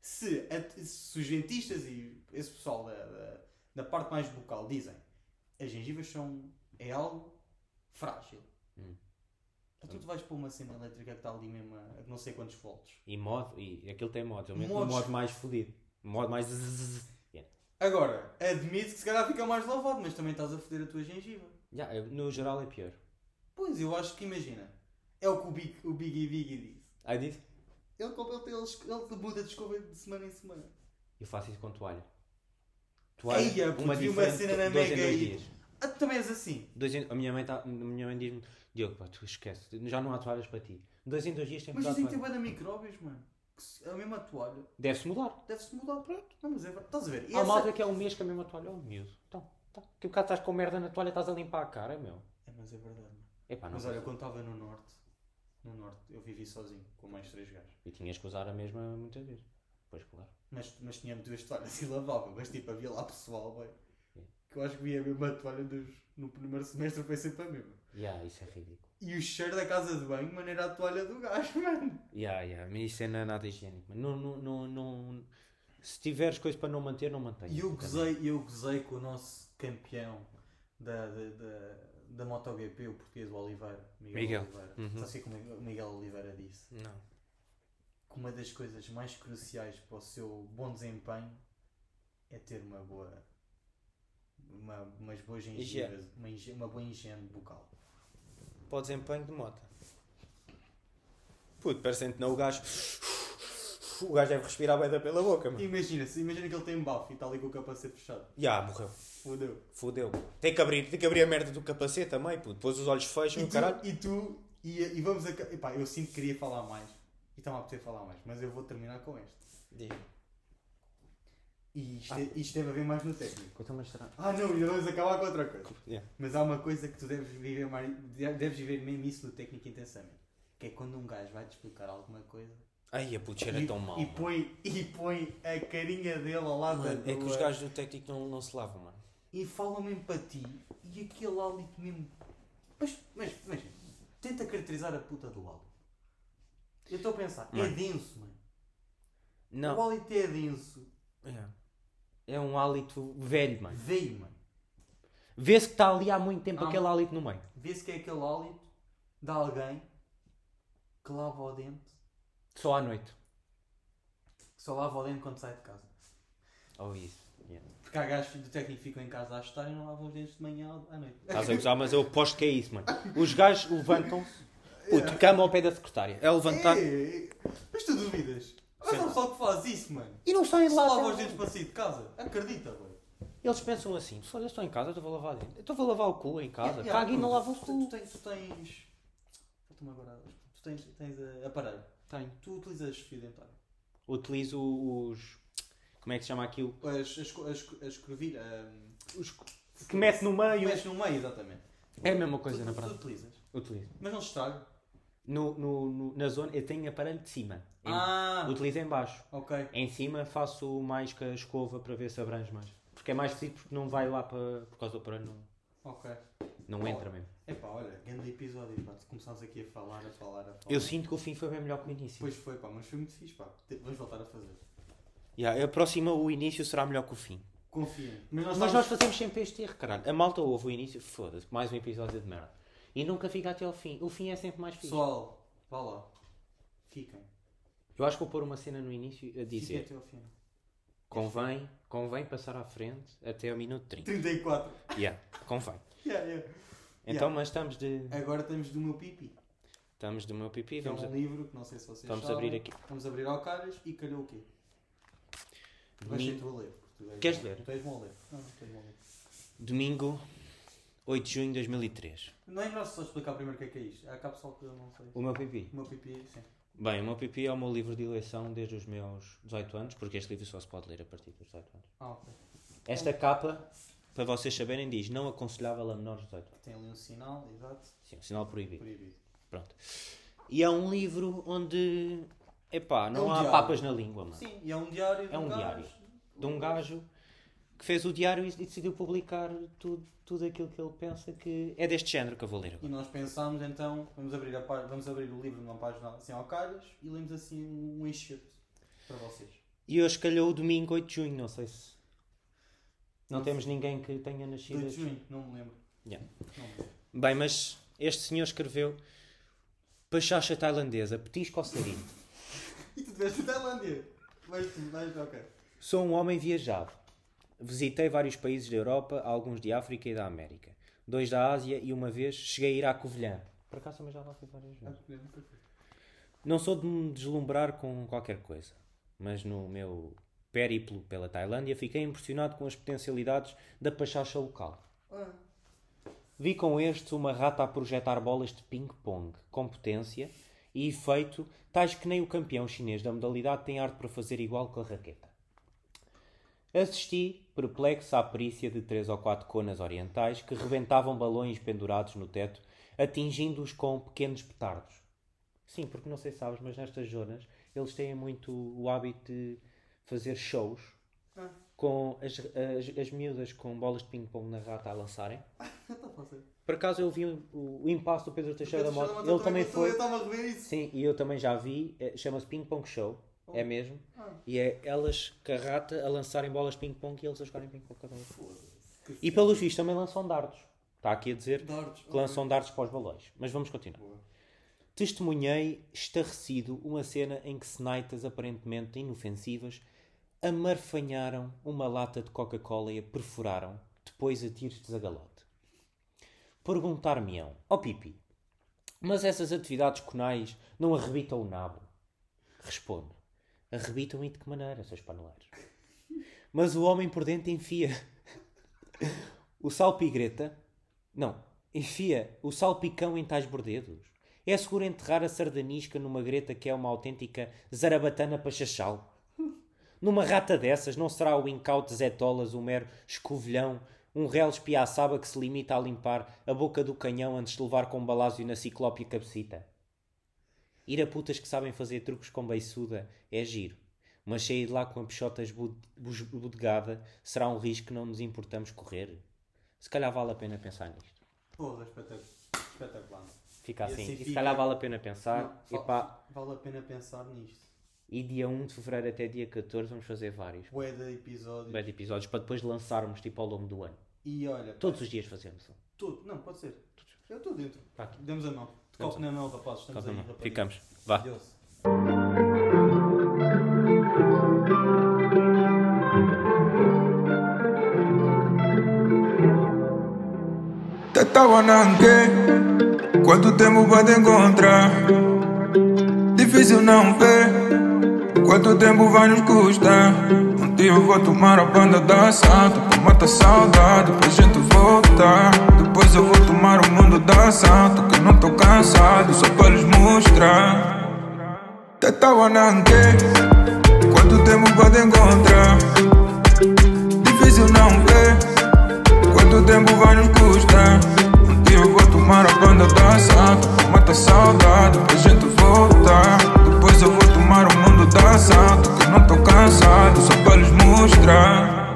[SPEAKER 1] se, a- se os dentistas e esse pessoal da, da, da parte mais bucal dizem as gengivas são. é algo frágil.
[SPEAKER 2] Hum.
[SPEAKER 1] Então tu vais pôr uma cena elétrica que está ali mesmo a, não sei quantos volts.
[SPEAKER 2] E modo, e aquilo tem modos. Eu meto no modo mais fodido. Modo mais.
[SPEAKER 1] Agora, admite que se calhar fica mais lavado, mas também estás a foder a tua gengiva.
[SPEAKER 2] Eu- no geral é pior.
[SPEAKER 1] Pois, eu acho que imagina. É o que o, Big, o Biggie Biggie diz.
[SPEAKER 2] Aí disse?
[SPEAKER 1] Ele, ele, ele, ele muda de escova de semana em semana.
[SPEAKER 2] Eu faço isso com toalha.
[SPEAKER 1] Eia, puto, vi uma
[SPEAKER 2] diferente,
[SPEAKER 1] cena na
[SPEAKER 2] dois em
[SPEAKER 1] Mega
[SPEAKER 2] dois dias.
[SPEAKER 1] Ah, tu também és assim.
[SPEAKER 2] Dois em- a minha mãe, tá, a minha mãe diz-me: Diogo, pá, tu esquece, já não há toalhas para ti. Dois em dois dias tem que
[SPEAKER 1] Mas dizem que tem
[SPEAKER 2] toalha.
[SPEAKER 1] bué de micróbios, mano. Que a mesma toalha
[SPEAKER 2] Deve-se mudar.
[SPEAKER 1] deve-se mudar. Pronto. Não, mas é verdade. Estás a ver? E
[SPEAKER 2] Há
[SPEAKER 1] essa-
[SPEAKER 2] malta que é um mês com a mesma toalha. Oh, miúdo. Então, tá. Que bocado estás com merda na toalha, estás a limpar a cara, meu.
[SPEAKER 1] É, mas é verdade. mano.
[SPEAKER 2] Epá, não
[SPEAKER 1] Mas olha, quando estava no Norte, no Norte, eu vivi sozinho, com mais três gajos.
[SPEAKER 2] E tinhas que usar a mesma muitas vezes. Pois, claro.
[SPEAKER 1] Mas, mas tinha duas toalhas e lavava. Mas tipo, havia lá pessoal, bem. Que eu acho que via a mesma toalha dos, no primeiro semestre, foi sempre a mesma.
[SPEAKER 2] Yeah, isso é ridículo.
[SPEAKER 1] E o cheiro da casa de banho, maneira a toalha do gajo, <laughs> mano.
[SPEAKER 2] Yeah, yeah. Mas isso é na- nada higiênico. mano. Não, não, não, não... Se tiveres coisa para não manter, não mantenha.
[SPEAKER 1] E eu gozei, eu gozei com o nosso campeão da, da, da, da MotoGP, o português, o Oliveira. Miguel,
[SPEAKER 2] Miguel.
[SPEAKER 1] Oliveira.
[SPEAKER 2] Uhum.
[SPEAKER 1] Sabe o que o Miguel Oliveira disse?
[SPEAKER 2] Não.
[SPEAKER 1] Que uma das coisas mais cruciais para o seu bom desempenho é ter uma boa. Uma, umas boas gengivas, uma, uma boa higiene bucal.
[SPEAKER 2] Para o desempenho de moto. Puto, parecendo que não o gajo. O gajo deve respirar bem pela boca, mano.
[SPEAKER 1] Imagina-se, imagina que ele tem bafo e está ali com o capacete fechado.
[SPEAKER 2] Já, morreu.
[SPEAKER 1] Fodeu.
[SPEAKER 2] Fodeu. Tem que abrir, tem que abrir a merda do capacete também, puto. Depois os olhos fecham
[SPEAKER 1] E tu,
[SPEAKER 2] caralho.
[SPEAKER 1] e tu, E, e vamos a. Epá, eu sinto que queria falar mais. E estava a poder falar mais, mas eu vou terminar com este.
[SPEAKER 2] Diga.
[SPEAKER 1] E isto, é- isto teve a ver mais no técnico.
[SPEAKER 2] Conta-me a história.
[SPEAKER 1] Ah não, ainda vamos acabar com outra coisa.
[SPEAKER 2] Yeah.
[SPEAKER 1] Mas há uma coisa que tu deves viver mais. Deves viver mesmo isso no técnico intensamente. Que é quando um gajo vai te explicar alguma coisa
[SPEAKER 2] Ai, a puta era
[SPEAKER 1] e,
[SPEAKER 2] tão mal.
[SPEAKER 1] e, põe, e põe a carinha dele ao lado
[SPEAKER 2] Mano,
[SPEAKER 1] da
[SPEAKER 2] é que os gajos do técnico não, não se lavam, mano.
[SPEAKER 1] e falam mesmo para ti e aquele hálito mesmo. Mas, mas, mas tenta caracterizar a puta do hálito. Eu estou a pensar, é
[SPEAKER 2] Mano.
[SPEAKER 1] denso, mano. O
[SPEAKER 2] Não.
[SPEAKER 1] hálito é denso.
[SPEAKER 2] É. É um hálito velho, mano.
[SPEAKER 1] Veio, mano.
[SPEAKER 2] Vê-se que está ali há muito tempo
[SPEAKER 1] Ah,
[SPEAKER 2] aquele hálito no meio.
[SPEAKER 1] Vê-se que é aquele hálito de alguém que lava o dente,
[SPEAKER 2] Só à noite.
[SPEAKER 1] que só lava o dente quando sai de casa.
[SPEAKER 2] Ou isso. Yeah.
[SPEAKER 1] Porque há gajos do técnico que ficam em casa a estar e não lavam os dentes de manhã à noite.
[SPEAKER 2] Estás a gozar, mas eu aposto que é isso, mano. Os gajos levantam-se, puto, <laughs> cama ao pé da secretária. É levantar.
[SPEAKER 1] Ei, mas tu duvidas? Mas há pessoal que faz isso, mano.
[SPEAKER 2] E não
[SPEAKER 1] Só
[SPEAKER 2] lá.
[SPEAKER 1] lava
[SPEAKER 2] até
[SPEAKER 1] os dentes para sair de casa. Acredita, velho.
[SPEAKER 2] Eles pensam assim: se eu estou em casa, eu estou a lavar dentro. Eu estou a lavar o cu em casa.
[SPEAKER 1] Yeah,
[SPEAKER 2] Caga e não
[SPEAKER 1] tu-
[SPEAKER 2] lava o cu.
[SPEAKER 1] tu tens. Tu tens. Agora. Tu tens, tens eh, aparelho.
[SPEAKER 2] Tenho.
[SPEAKER 1] Tu utilizas fio dentário.
[SPEAKER 2] Utilizo os. Como é que se chama aquilo?
[SPEAKER 1] As, as, as, as curvilhas. Um,
[SPEAKER 2] Os que mete no meio.
[SPEAKER 1] mexe no meio, exatamente.
[SPEAKER 2] É a mesma coisa na prática.
[SPEAKER 1] tu utilizas.
[SPEAKER 2] Utilizo.
[SPEAKER 1] Mas não se estraga.
[SPEAKER 2] No, no, no- na zona, eu tenho aparelho de cima. Em-
[SPEAKER 1] Ah!
[SPEAKER 2] Utilizo em baixo.
[SPEAKER 1] Ok.
[SPEAKER 2] Em cima faço mais com a escova para ver se abrange mais. Porque é mais preciso porque não vai lá para. Por causa do aparelho não,
[SPEAKER 1] Ok.
[SPEAKER 2] não entra mesmo.
[SPEAKER 1] Epá, olha, grande episódio, pá. Começámos aqui a falar, a falar, a falar.
[SPEAKER 2] Eu sinto que o fim foi bem melhor que o início.
[SPEAKER 1] Pois foi, pá, mas foi muito fixe, pá. Vamos voltar a fazer.
[SPEAKER 2] Yeah, a próxima, o início será melhor que o fim.
[SPEAKER 1] Confia. Mas nós,
[SPEAKER 2] Mas
[SPEAKER 1] estávamos-
[SPEAKER 2] nós fazemos sempre este erro, caralho. A malta ouve o início, foda-se, mais um episódio de merda. E nunca fica até ao fim. O fim é sempre mais fixe.
[SPEAKER 1] Pessoal, vá lá. Fiquem.
[SPEAKER 2] Eu acho que vou pôr uma cena no início a
[SPEAKER 1] Fiquem
[SPEAKER 2] dizer:
[SPEAKER 1] até ao fim.
[SPEAKER 2] convém, convém passar à frente até ao minuto 30.
[SPEAKER 1] 34.
[SPEAKER 2] Yeah, convém. <laughs>
[SPEAKER 1] Yeah, yeah.
[SPEAKER 2] Então, mas estamos de.
[SPEAKER 1] Agora estamos do meu pipi.
[SPEAKER 2] Estamos do meu pipi.
[SPEAKER 1] Que é
[SPEAKER 2] Vamos,
[SPEAKER 1] um
[SPEAKER 2] a-
[SPEAKER 1] livro que não sei se vocês
[SPEAKER 2] vamos
[SPEAKER 1] sabem.
[SPEAKER 2] abrir aqui.
[SPEAKER 1] Vamos abrir ao caras e calhou o quê? Vais ser tu a ler. tu
[SPEAKER 2] Queres ler?
[SPEAKER 1] Tu és bom a ler. Não, tu és bom a ler.
[SPEAKER 2] Domingo, 8 de junho de 2003.
[SPEAKER 1] Não é melhor só explicar primeiro o que é que é isto. Há cá pessoal que eu não sei.
[SPEAKER 2] O meu pipi.
[SPEAKER 1] O meu pipi, sim.
[SPEAKER 2] Bem, o meu pipi é o meu livro de eleição desde os meus 18 anos, porque este livro só se pode ler a partir dos 18 anos.
[SPEAKER 1] Ah, ok.
[SPEAKER 2] Esta capa, para vocês saberem, diz não aconselhável a menores de 18 anos.
[SPEAKER 1] Tem ali um sinal, exato.
[SPEAKER 2] Sim, um sinal proibido.
[SPEAKER 1] Proibido.
[SPEAKER 2] Pronto. E é um livro onde, epá, não
[SPEAKER 1] É um
[SPEAKER 2] há
[SPEAKER 1] diário.
[SPEAKER 2] papas na língua, mano.
[SPEAKER 1] Sim, e é um diário.
[SPEAKER 2] É um
[SPEAKER 1] gajo.
[SPEAKER 2] diário. De um gajo que fez o diário e decidiu publicar tudo, tudo aquilo que ele pensa que é deste género que eu vou ler
[SPEAKER 1] E
[SPEAKER 2] agora.
[SPEAKER 1] nós pensámos então, vamos abrir, a vamos abrir o livro numa página assim ao calhas e lemos assim um excerto para vocês.
[SPEAKER 2] E hoje calhou o domingo 8 de junho, não sei se. Não
[SPEAKER 1] Não
[SPEAKER 2] temos ninguém que tenha nascido.
[SPEAKER 1] 2 de junho, não me lembro.
[SPEAKER 2] Yeah.
[SPEAKER 1] Não me lembro.
[SPEAKER 2] Bem, mas este senhor escreveu Pachacha tailandesa, petisco ou sarinho. <laughs>
[SPEAKER 1] E tu estiveste na Tailândia? Tu, vais, ok.
[SPEAKER 2] Sou um homem viajado. Visitei vários países da Europa, alguns de África e da América. Dois da Ásia e uma vez cheguei a ir à Covilhã. Por acaso também já lá fui várias vezes. Não sou de me deslumbrar com qualquer coisa, mas no meu périplo pela Tailândia fiquei impressionado com as potencialidades da pachacha local. Vi com estes uma rata a projetar bolas de ping-pong com potência e efeito, tais que nem o campeão chinês da modalidade tem arte para fazer igual com a raqueta. Assisti, perplexo, à perícia de três ou quatro conas orientais que rebentavam balões pendurados no teto, atingindo-os com pequenos petardos. Sim, porque não sei se sabes, mas nestas zonas eles têm muito o hábito de fazer shows
[SPEAKER 1] Ah.
[SPEAKER 2] com as, as, as miúdas com bolas de ping-pong na rata a lançarem. <laughs>
[SPEAKER 1] Fácil.
[SPEAKER 2] Por acaso eu vi o, o impasse do Pedro Teixeira da Mota. Ele também
[SPEAKER 1] Eu
[SPEAKER 2] foi.
[SPEAKER 1] estava a rever isso.
[SPEAKER 2] Sim, e eu também já vi. é, Chama-se Ping Pong Show. É mesmo.
[SPEAKER 1] Ah.
[SPEAKER 2] E é elas com a lançarem bolas de ping-pong e eles a jogarem ping-pong cada um. E pelos vistos também lançam dardos. Está aqui a dizer
[SPEAKER 1] Dardos.
[SPEAKER 2] que lançam dardos para os balões. Mas vamos continuar.
[SPEAKER 1] Boa.
[SPEAKER 2] Testemunhei estarrecido uma cena em que senaitas aparentemente inofensivas amarfanharam uma lata de Coca-Cola e a perfuraram, depois a tiros de zagalote. Perguntar-me-ão, ó Pipi, mas essas atividades conais não arrebitam o nabo? Respondo, arrebitam e de que maneira, seus paneleiros? Mas o homem por dentro enfia o salpigreta, não, enfia o salpicão em tais bordedos É seguro enterrar a sardanisca numa greta que é uma autêntica zarabatana pachachal? Numa rata dessas, não será o incaute Zé Tolas um mero escovilhão, um réu espiaçaba que se limita a limpar a boca do canhão antes de levar com balásio na ciclópia cabecita? Ir a putas que sabem fazer truques com beiçuda é giro, mas sair de lá com a peixota esbodegada será um risco que não nos importamos correr. Se calhar vale a pena pensar nisto.
[SPEAKER 1] Porra, espetacular.
[SPEAKER 2] Fica
[SPEAKER 1] E
[SPEAKER 2] assim.
[SPEAKER 1] assim
[SPEAKER 2] E se
[SPEAKER 1] fica-
[SPEAKER 2] calhar vale a pena pensar.
[SPEAKER 1] Não,
[SPEAKER 2] Epá,
[SPEAKER 1] va- vale a pena pensar nisto.
[SPEAKER 2] e dia 1 de fevereiro até dia 14 vamos fazer vários.
[SPEAKER 1] Bué de episódios.
[SPEAKER 2] Bué de episódios para depois lançarmos tipo ao longo do ano.
[SPEAKER 1] E olha,
[SPEAKER 2] Todos os dias fazemos um.
[SPEAKER 1] tudo. Não, pode ser. Eu estou dentro.
[SPEAKER 2] Tá.
[SPEAKER 1] Demos a mão. Copo na mão, rapazes. Estamos aí,
[SPEAKER 2] bom,
[SPEAKER 1] rapazes.
[SPEAKER 2] Ficamos. Vá.
[SPEAKER 1] Adeus.
[SPEAKER 4] Te estaba nanque, quanto tempo vai te encontrar? Difícil não ver, quanto tempo vai nos custar? Dia eu vou tomar a banda da santo, pra matar saudade, pra gente voltar. Depois eu vou tomar o mundo da santo, que não tô cansado, só pra lhes mostrar. Te estaba nanque, quanto tempo te encontrar? Difícil não ver. Quanto tempo vai nos custar? Um dia eu vou tomar a banda da santo Mata a saudade pra gente voltar o mundo da santo Que não tô cansado, só pra lhes mostrar.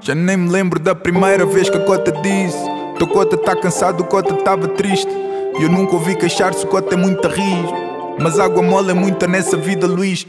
[SPEAKER 4] Já nem me lembro da primeira vez que a cota disse Teu cota tá cansado, cota tava triste. E eu nunca ouvi queixar-se, cota é muita rijo Mas água mole é muita nessa vida, Luís